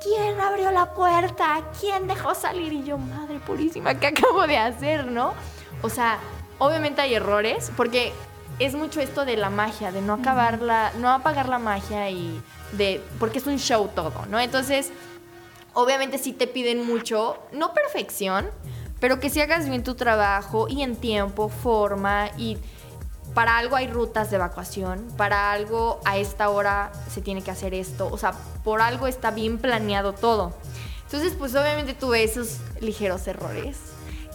¿Quién abrió la puerta? ¿Quién dejó salir? Y yo, madre purísima, ¿qué acabo de hacer, no? O sea, obviamente hay errores, porque es mucho esto de la magia, de no acabar la, no apagar la magia y de, porque es un show todo, ¿no? Entonces, obviamente sí te piden mucho, no perfección, pero que si hagas bien tu trabajo y en tiempo, forma y para algo hay rutas de evacuación, para algo a esta hora se tiene que hacer esto, o sea, por algo está bien planeado todo. Entonces, pues obviamente tuve esos ligeros errores,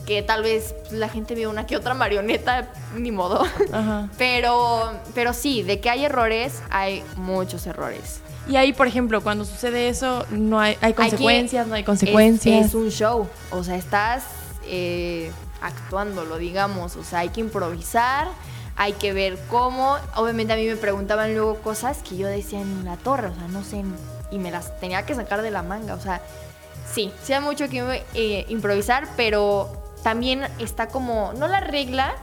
que tal vez la gente vio una que otra marioneta, ni modo. Ajá. Pero, pero sí, de que hay errores, hay muchos errores. Y ahí, por ejemplo, cuando sucede eso, no hay, hay consecuencias, no hay Es, consecuencias. es un show, o sea, estás eh, actuándolo, digamos, o sea, hay que improvisar, hay que ver cómo. Obviamente a mí me preguntaban luego cosas que yo decía en la torre, o sea, no sé, y me las tenía que sacar de la manga, o sea, sí, sí hay mucho que eh, improvisar, pero también está como, no la regla,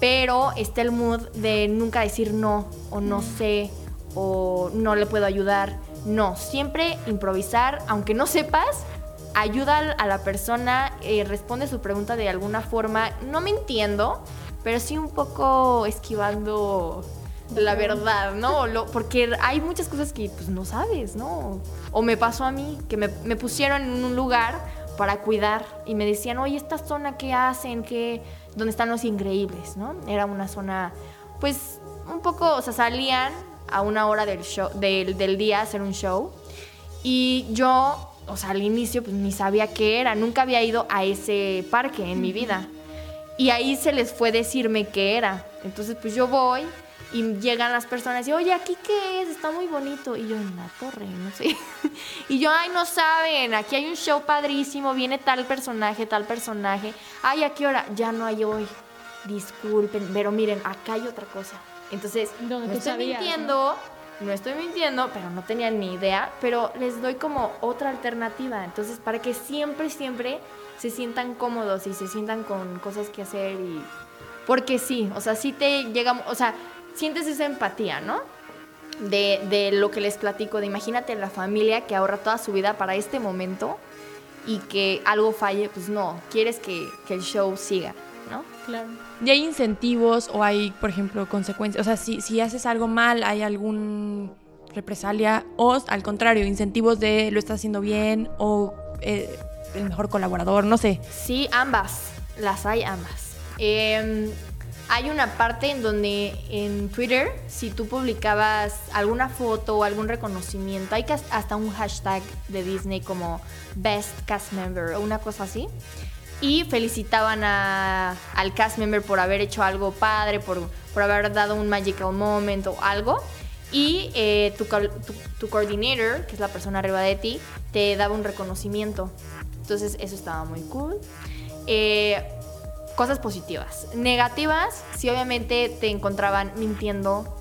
pero está el mood de nunca decir no, o no sé, o no le puedo ayudar. No, siempre improvisar, aunque no sepas, ayuda a la persona, eh, responde su pregunta de alguna forma, no mintiendo, pero sí un poco esquivando la verdad, ¿no? *laughs* Lo- porque hay muchas cosas que pues no sabes, ¿no? O me pasó a mí, que me, me pusieron en un lugar para cuidar y me decían, oye, esta zona, ¿qué hacen? ¿Qué? ¿Dónde están los increíbles, no? Era una zona, pues, un poco, o sea, salían a una hora del, show, del, del día a hacer un show y yo, o sea, al inicio, pues ni sabía qué era, nunca había ido a ese parque en mi vida. Y ahí se les fue decirme qué era. Entonces, pues yo voy y llegan las personas y, oye, ¿aquí qué es? Está muy bonito. Y yo, en la torre, no sé. *laughs* y yo, ay, no saben, aquí hay un show padrísimo, viene tal personaje, tal personaje. Ay, ¿a qué hora? Ya no hay hoy. Disculpen, pero miren, acá hay otra cosa. Entonces, no tú estoy sabías, ¿no? mintiendo, no estoy mintiendo, pero no tenía ni idea, pero les doy como otra alternativa. Entonces, para que siempre, siempre se sientan cómodos y se sientan con cosas que hacer y... Porque sí, o sea, sí te llega, o sea, sientes esa empatía, ¿no? De, de lo que les platico, de imagínate la familia que ahorra toda su vida para este momento y que algo falle, pues no, quieres que, que el show siga, ¿no? Claro. ¿Y hay incentivos o hay, por ejemplo, consecuencias? O sea, si, si haces algo mal, ¿hay algún represalia? O al contrario, incentivos de lo estás haciendo bien o eh, el mejor colaborador, no sé. Sí, ambas. Las hay ambas. Eh, hay una parte en donde en Twitter, si tú publicabas alguna foto o algún reconocimiento, hay hasta un hashtag de Disney como Best Cast Member o una cosa así. Y felicitaban a- al cast member por haber hecho algo padre, por, por haber dado un magical moment o algo. Y eh, tu coordinator, que es la persona arriba de ti, te daba un reconocimiento. Entonces eso estaba muy cool. Eh, cosas positivas. Negativas, si obviamente te encontraban mintiendo,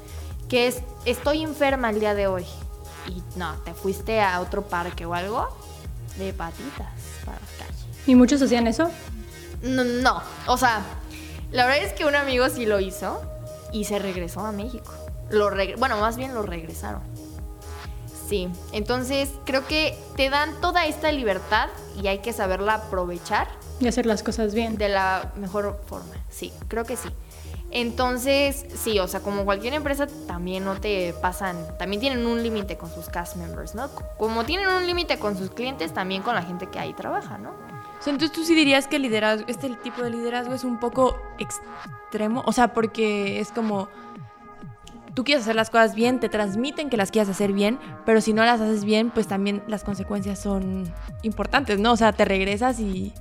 que es, estoy enferma el día de hoy. Y no, te fuiste a otro parque o algo de patitas para la calle. ¿Y muchos hacían eso? No, no, o sea, la verdad es que un amigo sí lo hizo y se regresó a México. Lo regre- bueno, más bien lo regresaron. Sí, entonces creo que te dan toda esta libertad y hay que saberla aprovechar Y hacer las cosas bien. de la mejor forma. Sí, creo que sí. Entonces, sí, o sea, como cualquier empresa también no te pasan, también tienen un límite con sus cast members, ¿no? Como tienen un límite con sus clientes, también con la gente que ahí trabaja, ¿no? entonces tú sí dirías que liderazgo, este tipo de liderazgo es un poco extremo, o sea, porque es como tú quieres hacer las cosas bien, te transmiten que las quieres hacer bien, pero si no las haces bien, pues también las consecuencias son importantes, ¿no? O sea, te regresas y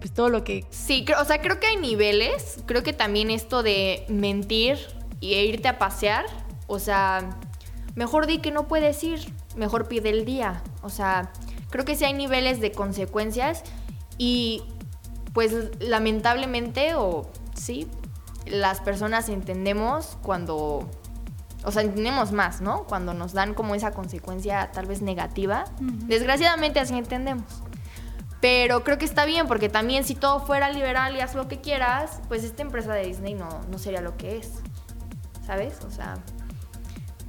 pues todo lo que... Sí, o sea, creo que hay niveles, creo que también esto de mentir y irte a pasear, o sea, mejor di que no puedes ir, mejor pide el día, o sea, creo que sí hay niveles de consecuencias y pues lamentablemente o sí, las personas entendemos cuando o sea, entendemos más, ¿no? Cuando nos dan como esa consecuencia tal vez negativa. Desgraciadamente así entendemos. Pero creo que está bien, porque también si todo fuera liberal y haz lo que quieras, pues esta empresa de Disney no, no sería lo que es. ¿Sabes? O sea,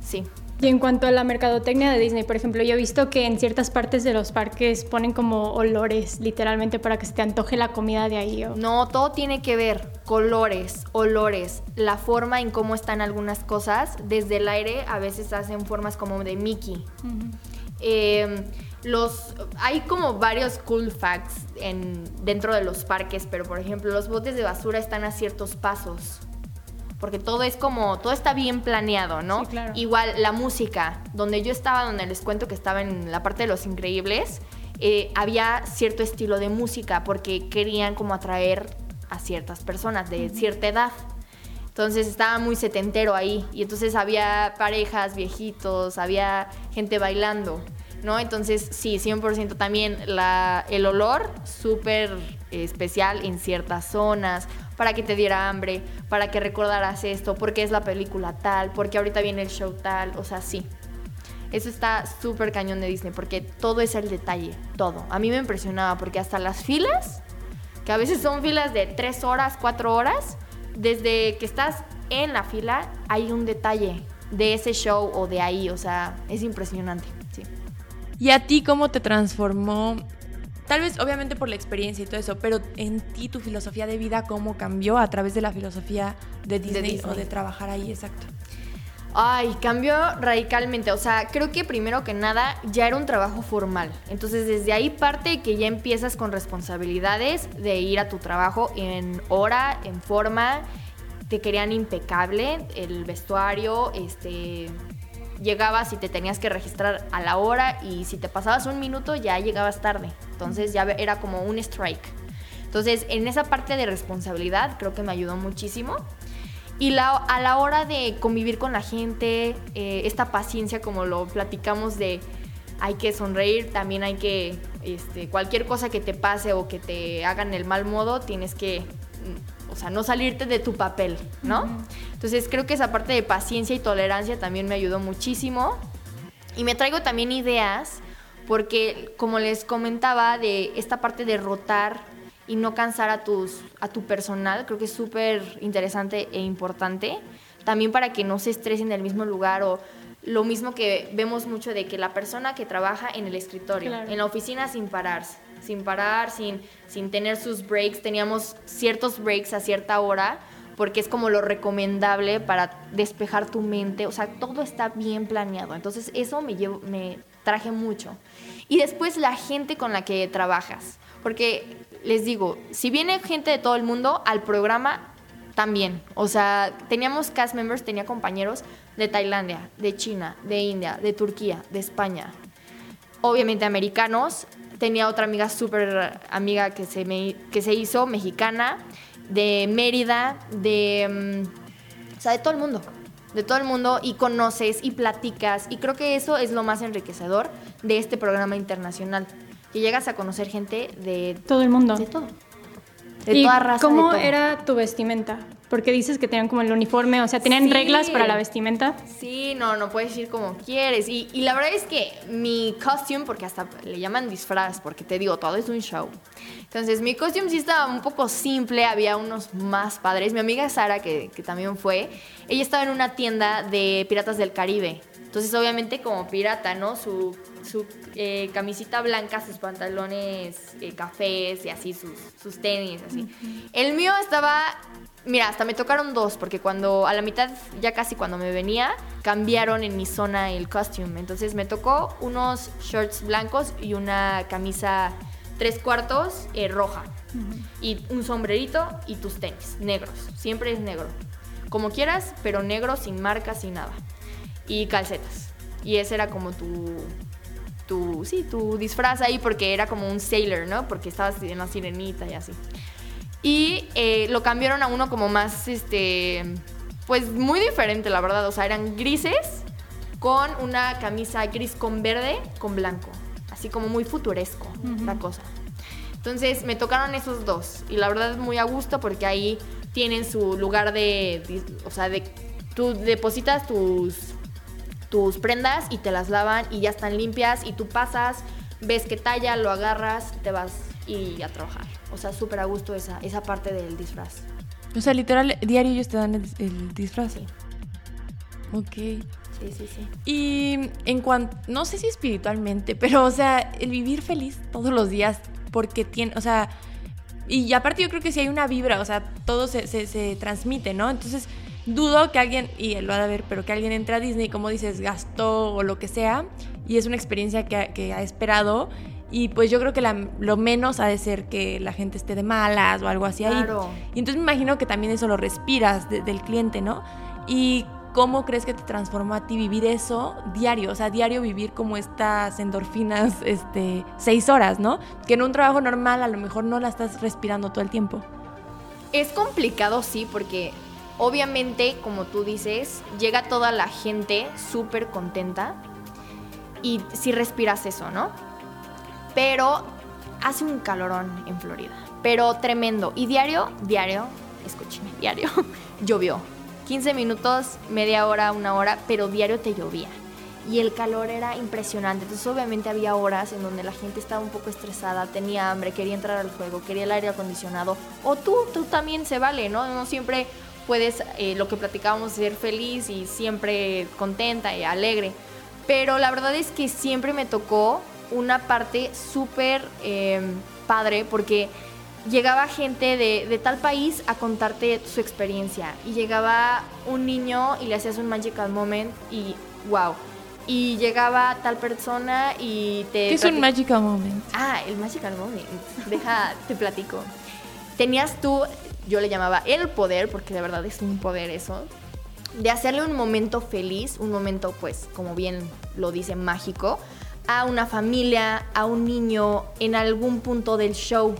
sí. Y en cuanto a la mercadotecnia de Disney, por ejemplo, yo he visto que en ciertas partes de los parques ponen como olores, literalmente, para que se te antoje la comida de ahí. No, todo tiene que ver. Colores, olores, la forma en cómo están algunas cosas. Desde el aire a veces hacen formas como de Mickey. Los, hay como varios cool facts en, dentro de los parques, pero por ejemplo, los botes de basura están a ciertos pasos porque todo es como, todo está bien planeado, ¿no? Sí, claro. Igual la música, donde yo estaba, donde les cuento que estaba en la parte de los increíbles, eh, había cierto estilo de música porque querían como atraer a ciertas personas de cierta edad. Entonces estaba muy setentero ahí y entonces había parejas, viejitos, había gente bailando, ¿no? Entonces sí, 100% también el olor súper especial en ciertas zonas para que te diera hambre, para que recordaras esto, porque es la película tal, porque ahorita viene el show tal, o sea, sí. Eso está súper cañón de Disney, porque todo es el detalle, todo. A mí me impresionaba, porque hasta las filas, que a veces son filas de tres horas, cuatro horas, desde que estás en la fila hay un detalle de ese show o de ahí, o sea, es impresionante. ¿Y a ti cómo te transformó Tal vez, obviamente, por la experiencia y todo eso, pero en ti, tu filosofía de vida, ¿cómo cambió a través de la filosofía de Disney, o de trabajar ahí? Exacto. Ay, cambió radicalmente. O sea, creo que primero que nada ya era un trabajo formal. Entonces, desde ahí parte que ya empiezas con responsabilidades de ir a tu trabajo en hora, en forma. Te querían impecable el vestuario, este, llegabas y te tenías que registrar a la hora y si te pasabas un minuto ya llegabas tarde. Entonces ya era como un strike. Entonces en esa parte de responsabilidad creo que me ayudó muchísimo. Y la, a la hora de convivir con la gente, eh, esta paciencia como lo platicamos de hay que sonreír, también hay que, este, cualquier cosa que te pase o que te hagan el mal modo, tienes que o sea, no salirte de tu papel, ¿no? Entonces creo que esa parte de paciencia y tolerancia también me ayudó muchísimo. Y me traigo también ideas, porque como les comentaba, de esta parte de rotar y no cansar a, tus, a tu personal, creo que es súper interesante e importante. También para que no se estresen en el mismo lugar o lo mismo que vemos mucho de que la persona que trabaja en el escritorio, en la oficina sin pararse sin parar, sin, sin tener sus breaks. Teníamos ciertos breaks a cierta hora porque es como lo recomendable para despejar tu mente. O sea, todo está bien planeado. Entonces eso me, llevo, me traje mucho. Y después la gente con la que trabajas. Porque les digo, si viene gente de todo el mundo al programa, también. O sea, teníamos cast members, tenía compañeros de Tailandia, de China, de India, de Turquía, de España. Obviamente americanos, tenía otra amiga súper amiga que se, me, que se hizo, mexicana, de Mérida, de, mm, o sea, de todo el mundo, de todo el mundo y conoces y platicas y creo que eso es lo más enriquecedor de este programa internacional, que llegas a conocer gente de todo el mundo. De todo. De ¿Y toda raza. ¿Cómo era tu vestimenta? Porque dices que tenían como el uniforme, o sea, ¿tenían reglas para la vestimenta? Sí, no, no puedes ir como quieres. Y, y, la verdad es que mi costume, porque hasta le llaman disfraz, porque te digo, todo es un show. Entonces, mi costume sí estaba un poco simple, había unos más padres. Mi amiga Sara, que, que también fue, ella estaba en una tienda de piratas del Caribe. Entonces, obviamente, como pirata, ¿no? Su, su eh, camisita blanca, sus pantalones eh, cafés y así, sus, sus tenis, así. El mío estaba Mira, hasta me tocaron dos, porque cuando a la mitad, ya casi cuando me venía, cambiaron en mi zona el costume. Entonces me tocó unos shorts blancos y una camisa tres cuartos eh, roja. Y un sombrerito y tus tenis, negros. Siempre es negro. Como quieras, pero negro, sin marcas, sin nada. Y calcetas. Y ese era como tu, tu, sí, tu disfraz ahí porque era como un sailor, ¿no? Porque estabas en la sirenita y así. Y eh, lo cambiaron a uno como más, este, pues muy diferente, la verdad. O sea, eran grises con una camisa gris con verde con blanco. Así como muy futuresco la cosa. Entonces me tocaron esos dos. Y la verdad es muy a gusto porque ahí tienen su lugar de, o sea, de, tú depositas tus, tus prendas y te las lavan y ya están limpias y tú pasas, ves qué talla, lo agarras, te vas y a trabajar. O sea, súper a gusto esa, esa parte del disfraz. O sea, literal, diario ellos te dan el, disfraz. Sí. Ok. Sí, sí, sí. Y en cuanto, no sé si espiritualmente, pero o sea, el vivir feliz todos los días porque tiene, o sea, y aparte yo creo que si hay una vibra, o sea, todo se, se, transmite, ¿no? Entonces, dudo que alguien, y lo ha de ver, pero que alguien entre a Disney, como dices, gastó o lo que sea, y es una experiencia que, que ha esperado y pues yo creo que lo menos ha de ser que la gente esté de malas o algo así claro. ahí. Y entonces me imagino que también eso lo respiras del cliente, ¿no? Y cómo crees que te transformó a ti vivir eso diario, o sea, diario vivir como estas endorfinas, este, seis horas, ¿no? Que en un trabajo normal a lo mejor no la estás respirando todo el tiempo. Es complicado, sí, porque obviamente, como tú dices, llega toda la gente súper contenta y si respiras eso, ¿no? Pero hace un calorón en Florida, pero tremendo. Y diario, diario, escúcheme, diario, *laughs* llovió. 15 minutos, media hora, una hora, pero diario te llovía. Y el calor era impresionante. Entonces obviamente había horas en donde la gente estaba un poco estresada, tenía hambre, quería entrar al juego, quería el aire acondicionado. O tú, tú también se vale, ¿no? No siempre puedes, eh, lo que platicábamos, ser feliz y siempre contenta y alegre. Pero la verdad es que siempre me tocó una parte súper em, padre porque llegaba gente de, tal país a contarte su experiencia y llegaba un niño y le hacías un magical moment y wow. Y llegaba tal persona y te... ¿Qué es un magical moment? Ah, el magical moment. Deja, te platico. Tenías tú, yo le llamaba el poder, porque de verdad es un poder eso, de hacerle un momento feliz, un momento pues, como bien lo dice, mágico, a una familia, a un niño en algún punto del show.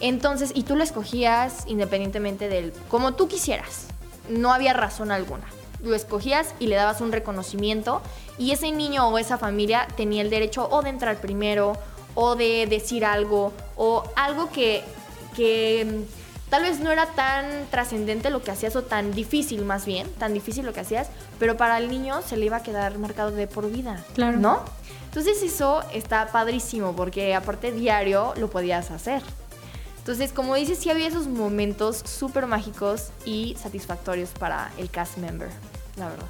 Entonces, y tú lo escogías independientemente del como tú quisieras. No había razón alguna. Lo escogías y le dabas un reconocimiento y ese niño o esa familia tenía el derecho o de entrar primero o de decir algo o algo que, que mm, tal vez no era tan trascendente lo que hacías o tan difícil más bien, tan difícil lo que hacías, pero para el niño se le iba a quedar marcado de por vida. Claro. ¿No? Entonces eso está padrísimo porque aparte diario lo podías hacer. Entonces, como dices, sí había esos momentos súper mágicos y satisfactorios para el cast member, la verdad.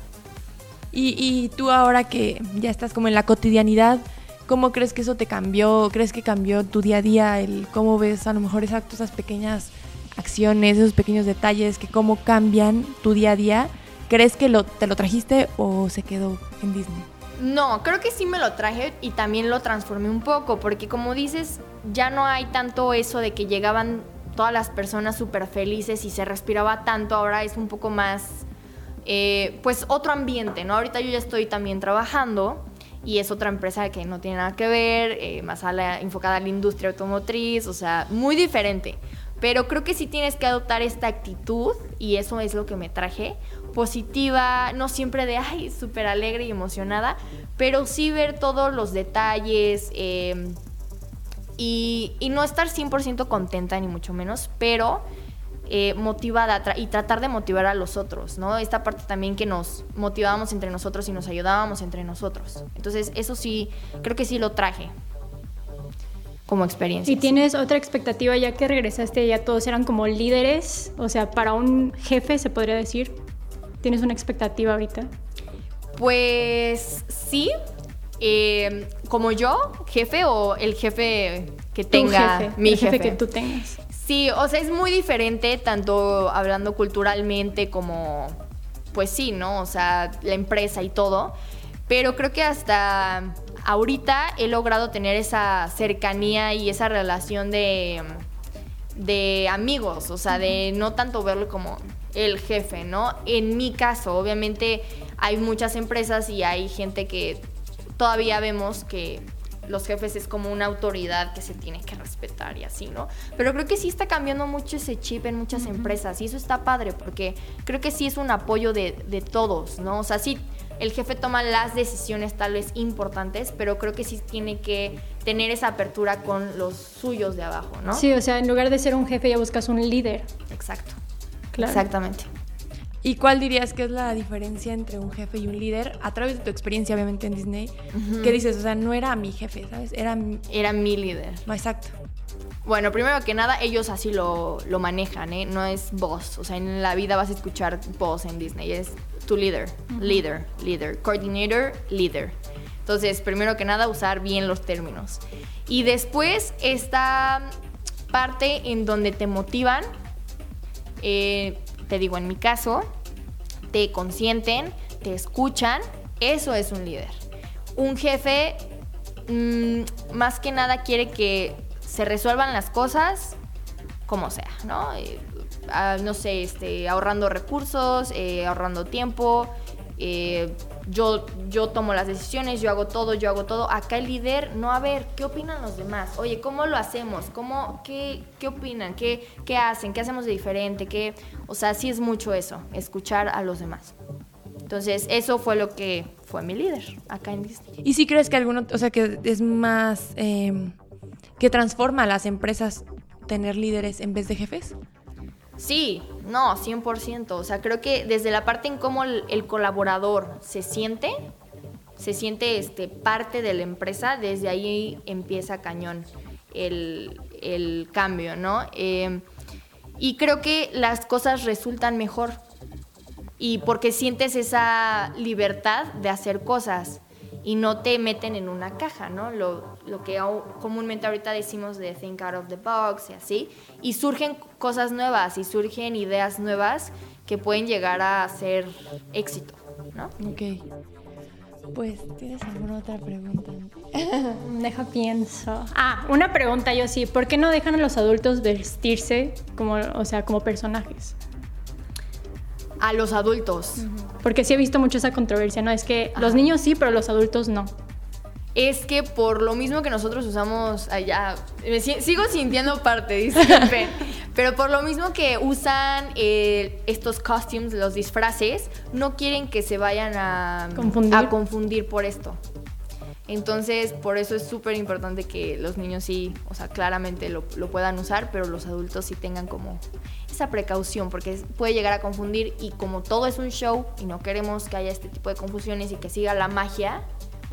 Y, tú ahora que ya estás como en la cotidianidad, ¿cómo crees que eso te cambió? ¿Crees que cambió tu día a día? El cómo ves a lo mejor esas pequeñas acciones, esos pequeños detalles, que cómo cambian tu día a día? ¿Crees que lo, te lo trajiste o se quedó en Disney? No, creo que sí me lo traje y también lo transformé un poco, porque como dices, ya no hay tanto eso de que llegaban todas las personas súper felices y se respiraba tanto, ahora es un poco más, eh, pues otro ambiente, ¿no? Ahorita yo ya estoy también trabajando y es otra empresa que no tiene nada que ver, eh, más a la, enfocada a la industria automotriz, o sea, muy diferente. Pero creo que sí tienes que adoptar esta actitud y eso es lo que me traje, positiva, no siempre de, ay, súper alegre y emocionada, pero sí ver todos los detalles em, y, no estar 100% contenta, ni mucho menos, pero eh, motivada y tratar de motivar a los otros, ¿no? Esta parte también que nos motivábamos entre nosotros y nos ayudábamos entre nosotros. Entonces, eso sí, creo que sí lo traje como experiencia. ¿Y tienes otra expectativa ya que regresaste, ya todos eran como líderes? O sea, para un jefe se podría decir, ¿Tienes una expectativa ahorita? Pues sí. Eh, como yo, jefe o el jefe que tenga mi el jefe. que tú tengas. Sí, o sea, es muy diferente tanto hablando culturalmente como, pues sí, ¿no? O sea, la empresa y todo. Pero creo que hasta ahorita he logrado tener esa cercanía y esa relación de, de amigos, o sea, de no tanto verlo como el jefe, ¿no? En mi caso, obviamente hay muchas empresas y hay gente que todavía vemos que los jefes es como una autoridad que se tiene que respetar y así, ¿no? Pero creo que sí está cambiando mucho ese chip en muchas empresas y eso está padre porque creo que sí es un apoyo de, de todos, ¿no? O sea, sí, el jefe toma las decisiones tal vez importantes, pero creo que sí tiene que tener esa apertura con los suyos de abajo, ¿no? Sí, o sea, en lugar de ser un jefe ya buscas un líder. Exacto. Claro. Exactamente. ¿Y cuál dirías que es la diferencia entre un jefe y un líder a través de tu experiencia, obviamente, en Disney? ¿Qué dices? O sea, no era mi jefe, ¿sabes? Era mi... Era mi líder. No, exacto. Bueno, primero que nada, ellos así lo, lo manejan, ¿eh? No es boss. O sea, en la vida vas a escuchar boss en Disney. Es tu líder, líder, líder. Coordinator, líder. Entonces, primero que nada, usar bien los términos. Y después, esta parte en donde te motivan, eh, te digo, en mi caso, te consienten, te escuchan, eso es un líder. Un jefe, mm, más que nada, quiere que se resuelvan las cosas como sea, ¿no? Eh, ah, no sé, este, ahorrando recursos, eh, ahorrando tiempo. eh, yo, yo tomo las decisiones, yo hago todo, yo hago todo. Acá el líder, no a ver, ¿qué opinan los demás? Oye, ¿cómo lo hacemos? ¿Cómo, qué, ¿Qué opinan? ¿Qué, ¿Qué hacen? ¿Qué hacemos de diferente? ¿Qué? O sea, sí es mucho eso, escuchar a los demás. Entonces, eso fue lo que fue mi líder acá en Disney. ¿Y si crees que alguno, o sea, que es más, eh, que transforma a las empresas tener líderes en vez de jefes? Sí, no, 100%. O sea, creo que desde la parte en cómo el, colaborador se siente, se siente este, parte de la empresa, desde ahí empieza cañón el, el cambio, ¿no? Eh, y creo que las cosas resultan mejor. Y porque sientes esa libertad de hacer cosas y no te meten en una caja, ¿no? Lo, lo que comúnmente ahorita decimos de think out of the box y así. Y surgen cosas nuevas y surgen ideas nuevas que pueden llegar a ser éxito, ¿no? Ok. Pues, ¿tienes alguna otra pregunta? *laughs* Deja pienso. Ah, una pregunta yo sí. ¿Por qué no dejan a los adultos vestirse como, o sea, como personajes? A los adultos. Porque sí he visto mucho esa controversia, ¿no? Es que los niños sí, pero los adultos no. Es que por lo mismo que nosotros usamos allá, me si- sigo sintiendo parte, disculpen, *laughs* pero por lo mismo que usan eh, estos costumes, los disfraces, no quieren que se vayan a Confundir. a confundir por esto. Entonces, por eso es súper importante que los niños sí, o sea, claramente lo, lo puedan usar, pero los adultos sí tengan como esa precaución, porque puede llegar a confundir y como todo es un show y no queremos que haya este tipo de confusiones y que siga la magia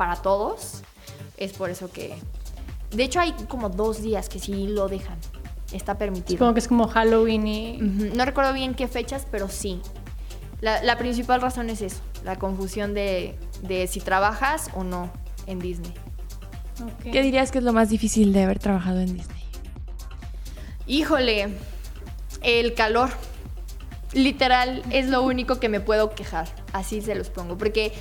para todos, es por eso que... De hecho, hay como dos días que sí lo dejan. Está permitido. Supongo que es como Halloween y... No recuerdo bien qué fechas, pero sí. La, la principal razón es eso, la confusión de, de si trabajas o no en Disney. ¿Qué dirías que es lo más difícil de haber trabajado en Disney? Híjole, el calor. Literal, es lo único que me puedo quejar. Así se los pongo. Porque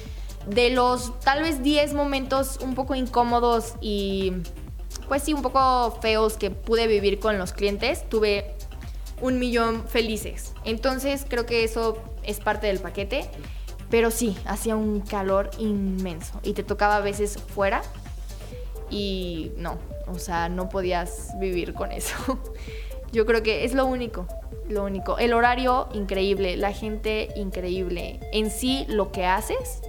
de los tal vez 10 momentos un poco incómodos y pues sí, un poco feos que pude vivir con los clientes, tuve un millón felices. Entonces creo que eso es parte del paquete. Pero sí, hacía un calor inmenso. Y te tocaba a veces fuera. Y no, o sea, no podías vivir con eso. *laughs* Yo creo que es lo único, lo único. El horario increíble, la gente increíble. En sí, lo que haces,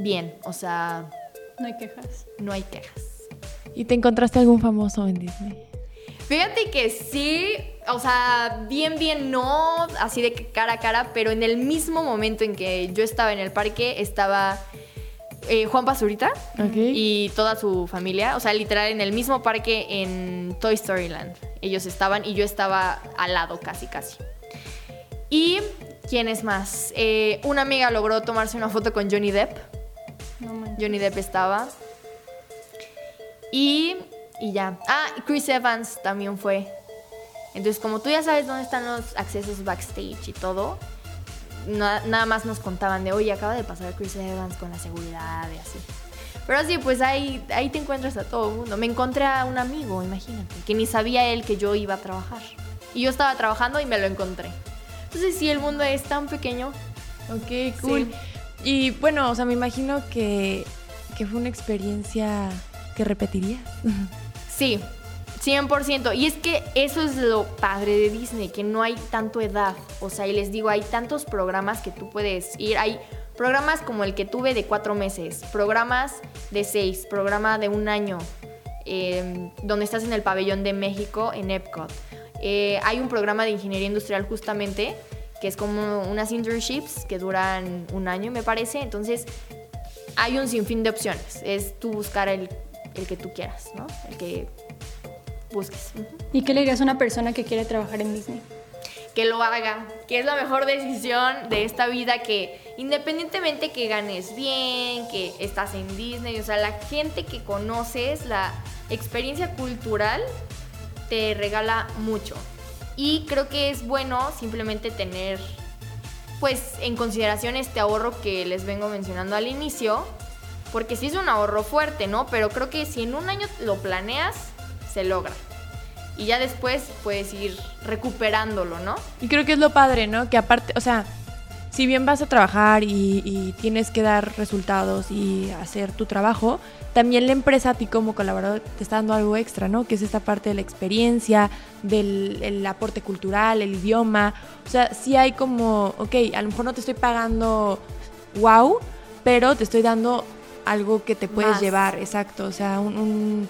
bien. O sea, No hay quejas. no hay quejas. ¿Y te encontraste algún famoso en Disney? Fíjate que sí, o sea, bien, bien no, así de que cara a cara, pero en el mismo momento en que yo estaba en el parque, estaba eh, Juan Pazurita Ok. y toda su familia, o sea, literal en el mismo parque en Toy Story Land. Ellos estaban y yo estaba al lado casi, casi. Y, ¿quién es más? Eh, una amiga logró tomarse una foto con Johnny Depp. No. Johnny Depp estaba. Y, y ya. Ah, Chris Evans también fue. Entonces, como tú ya sabes dónde están los accesos backstage y todo, na- nada más nos contaban de, oye, acaba de pasar Chris Evans con la seguridad y así. Pero sí, pues ahí, ahí te encuentras a todo el mundo. Me encontré a un amigo, imagínate, que ni sabía él que yo iba a trabajar. Y yo estaba trabajando y me lo encontré. Entonces sí, el mundo es tan pequeño. Ok, cool. Y bueno, o sea, me imagino que, que fue una experiencia que repetirías. Sí, 100%. Y es que eso es lo padre de Disney, que no hay tanto edad. O sea, y les digo, hay tantos programas que tú puedes ir. Hay programas como el que tuve de cuatro meses, programas de seis, programa de un año, em, donde estás en el pabellón de México en Epcot. Eh, hay un programa de ingeniería industrial justamente, que es como unas internships que duran un año, me parece. Entonces, hay un sinfín de opciones. Es tú buscar el, el que tú quieras, ¿no? El que busques. ¿Y qué le dirías a una persona que quiere trabajar en Disney? Que lo haga, que es la mejor decisión de esta vida, que independientemente que ganes bien, que estás en Disney, o sea, la gente que conoces, la experiencia cultural te regala mucho. Y creo que es bueno simplemente tener pues en consideración este ahorro que les vengo mencionando al inicio, porque sí es un ahorro fuerte, ¿no? Pero creo que si en un año lo planeas, se logra. Y ya después puedes ir recuperándolo, ¿no? Y creo que es lo padre, ¿no? Que aparte, o sea, si bien vas a trabajar y, tienes que dar resultados y hacer tu trabajo, también la empresa a ti como colaborador te está dando algo extra, ¿no? Que es esta parte de la experiencia, del aporte cultural, el idioma. O sea, sí hay como, ok, a lo mejor no te estoy pagando wow, pero te estoy dando algo que te puedes llevar, exacto. O sea, un un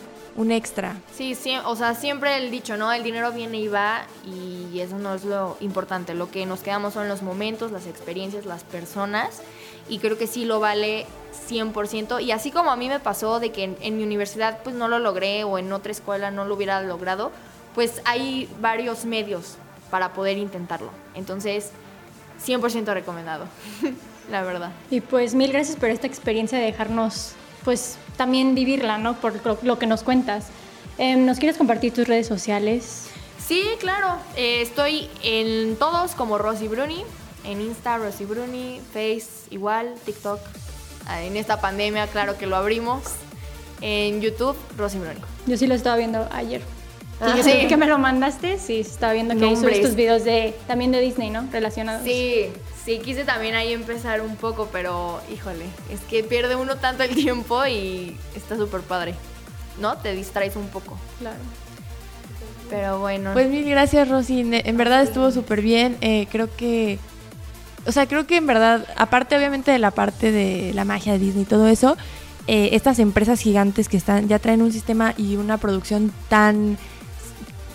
extra. Sí, sí, o sea, siempre el dicho, ¿no? El dinero viene y va y eso no es lo importante. Lo que nos quedamos son los momentos, las experiencias, las personas y creo que sí lo vale 100%. Y así como a mí me pasó de que en, mi universidad pues no lo logré o en otra escuela no lo hubiera logrado, pues hay varios medios para poder intentarlo. Entonces, 100% recomendado, *laughs* la verdad. Y pues mil gracias por esta experiencia de dejarnos pues también vivirla, ¿no? Por lo, que nos cuentas. Em, ¿Nos quieres compartir tus redes sociales? Sí, claro. Eh, estoy en todos como Rosy Bruni. En Insta, Rosy Bruni. Face, igual. TikTok. Ah, en esta pandemia, claro que lo abrimos. En YouTube, Rosy Bruni. Yo sí lo estaba viendo ayer. Ah, sí, que me lo mandaste. Sí, estaba viendo que hizo estos videos de, también de Disney, ¿no? Relacionados. Sí, Sí, quise también ahí empezar un poco, pero híjole, es que pierde uno tanto el tiempo y está súper padre, ¿no? Te distraes un poco. Claro. Pero bueno. Pues mil gracias, Rosy. En verdad estuvo súper bien. Eh, creo que. O sea, creo que en verdad, aparte obviamente de la parte de la magia de Disney y todo eso, eh, estas empresas gigantes que están ya traen un sistema y una producción tan.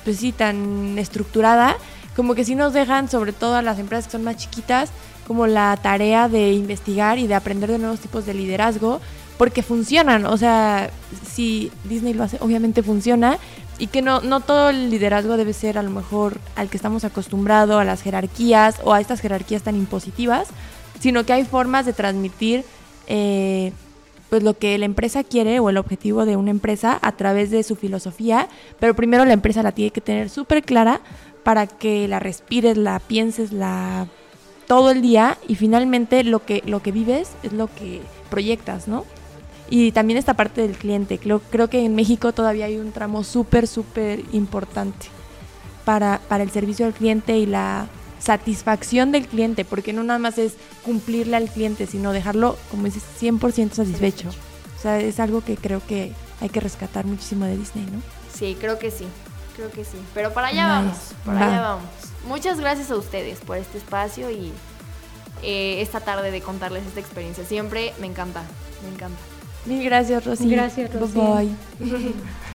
Pues sí, tan estructurada como que sí nos dejan, sobre todo a las empresas que son más chiquitas, como la tarea de investigar y de aprender de nuevos tipos de liderazgo, porque funcionan. O sea, si Disney lo hace, obviamente funciona. Y que no, no todo el liderazgo debe ser a lo mejor al que estamos acostumbrados, a las jerarquías o a estas jerarquías tan impositivas, sino que hay formas de transmitir eh, pues lo que la empresa quiere o el objetivo de una empresa a través de su filosofía, pero primero la empresa la tiene que tener súper clara para que la respires, la pienses, la todo el día y finalmente lo que, lo que vives es lo que proyectas, ¿no? Y también esta parte del cliente. Creo, creo que en México todavía hay un tramo súper, súper importante para, para el servicio al cliente y la satisfacción del cliente, porque no nada más es cumplirle al cliente, sino dejarlo, como dices, 100% satisfecho. O sea, es algo que creo que hay que rescatar muchísimo de Disney, ¿no? Sí, creo que sí. Creo que sí. Pero para allá vamos. Para allá vamos. Muchas gracias a ustedes por este espacio y eh, esta tarde de contarles esta experiencia. Siempre me encanta. Me encanta. Mil gracias, Rosy. Gracias, Rosy. Bye bye. *laughs*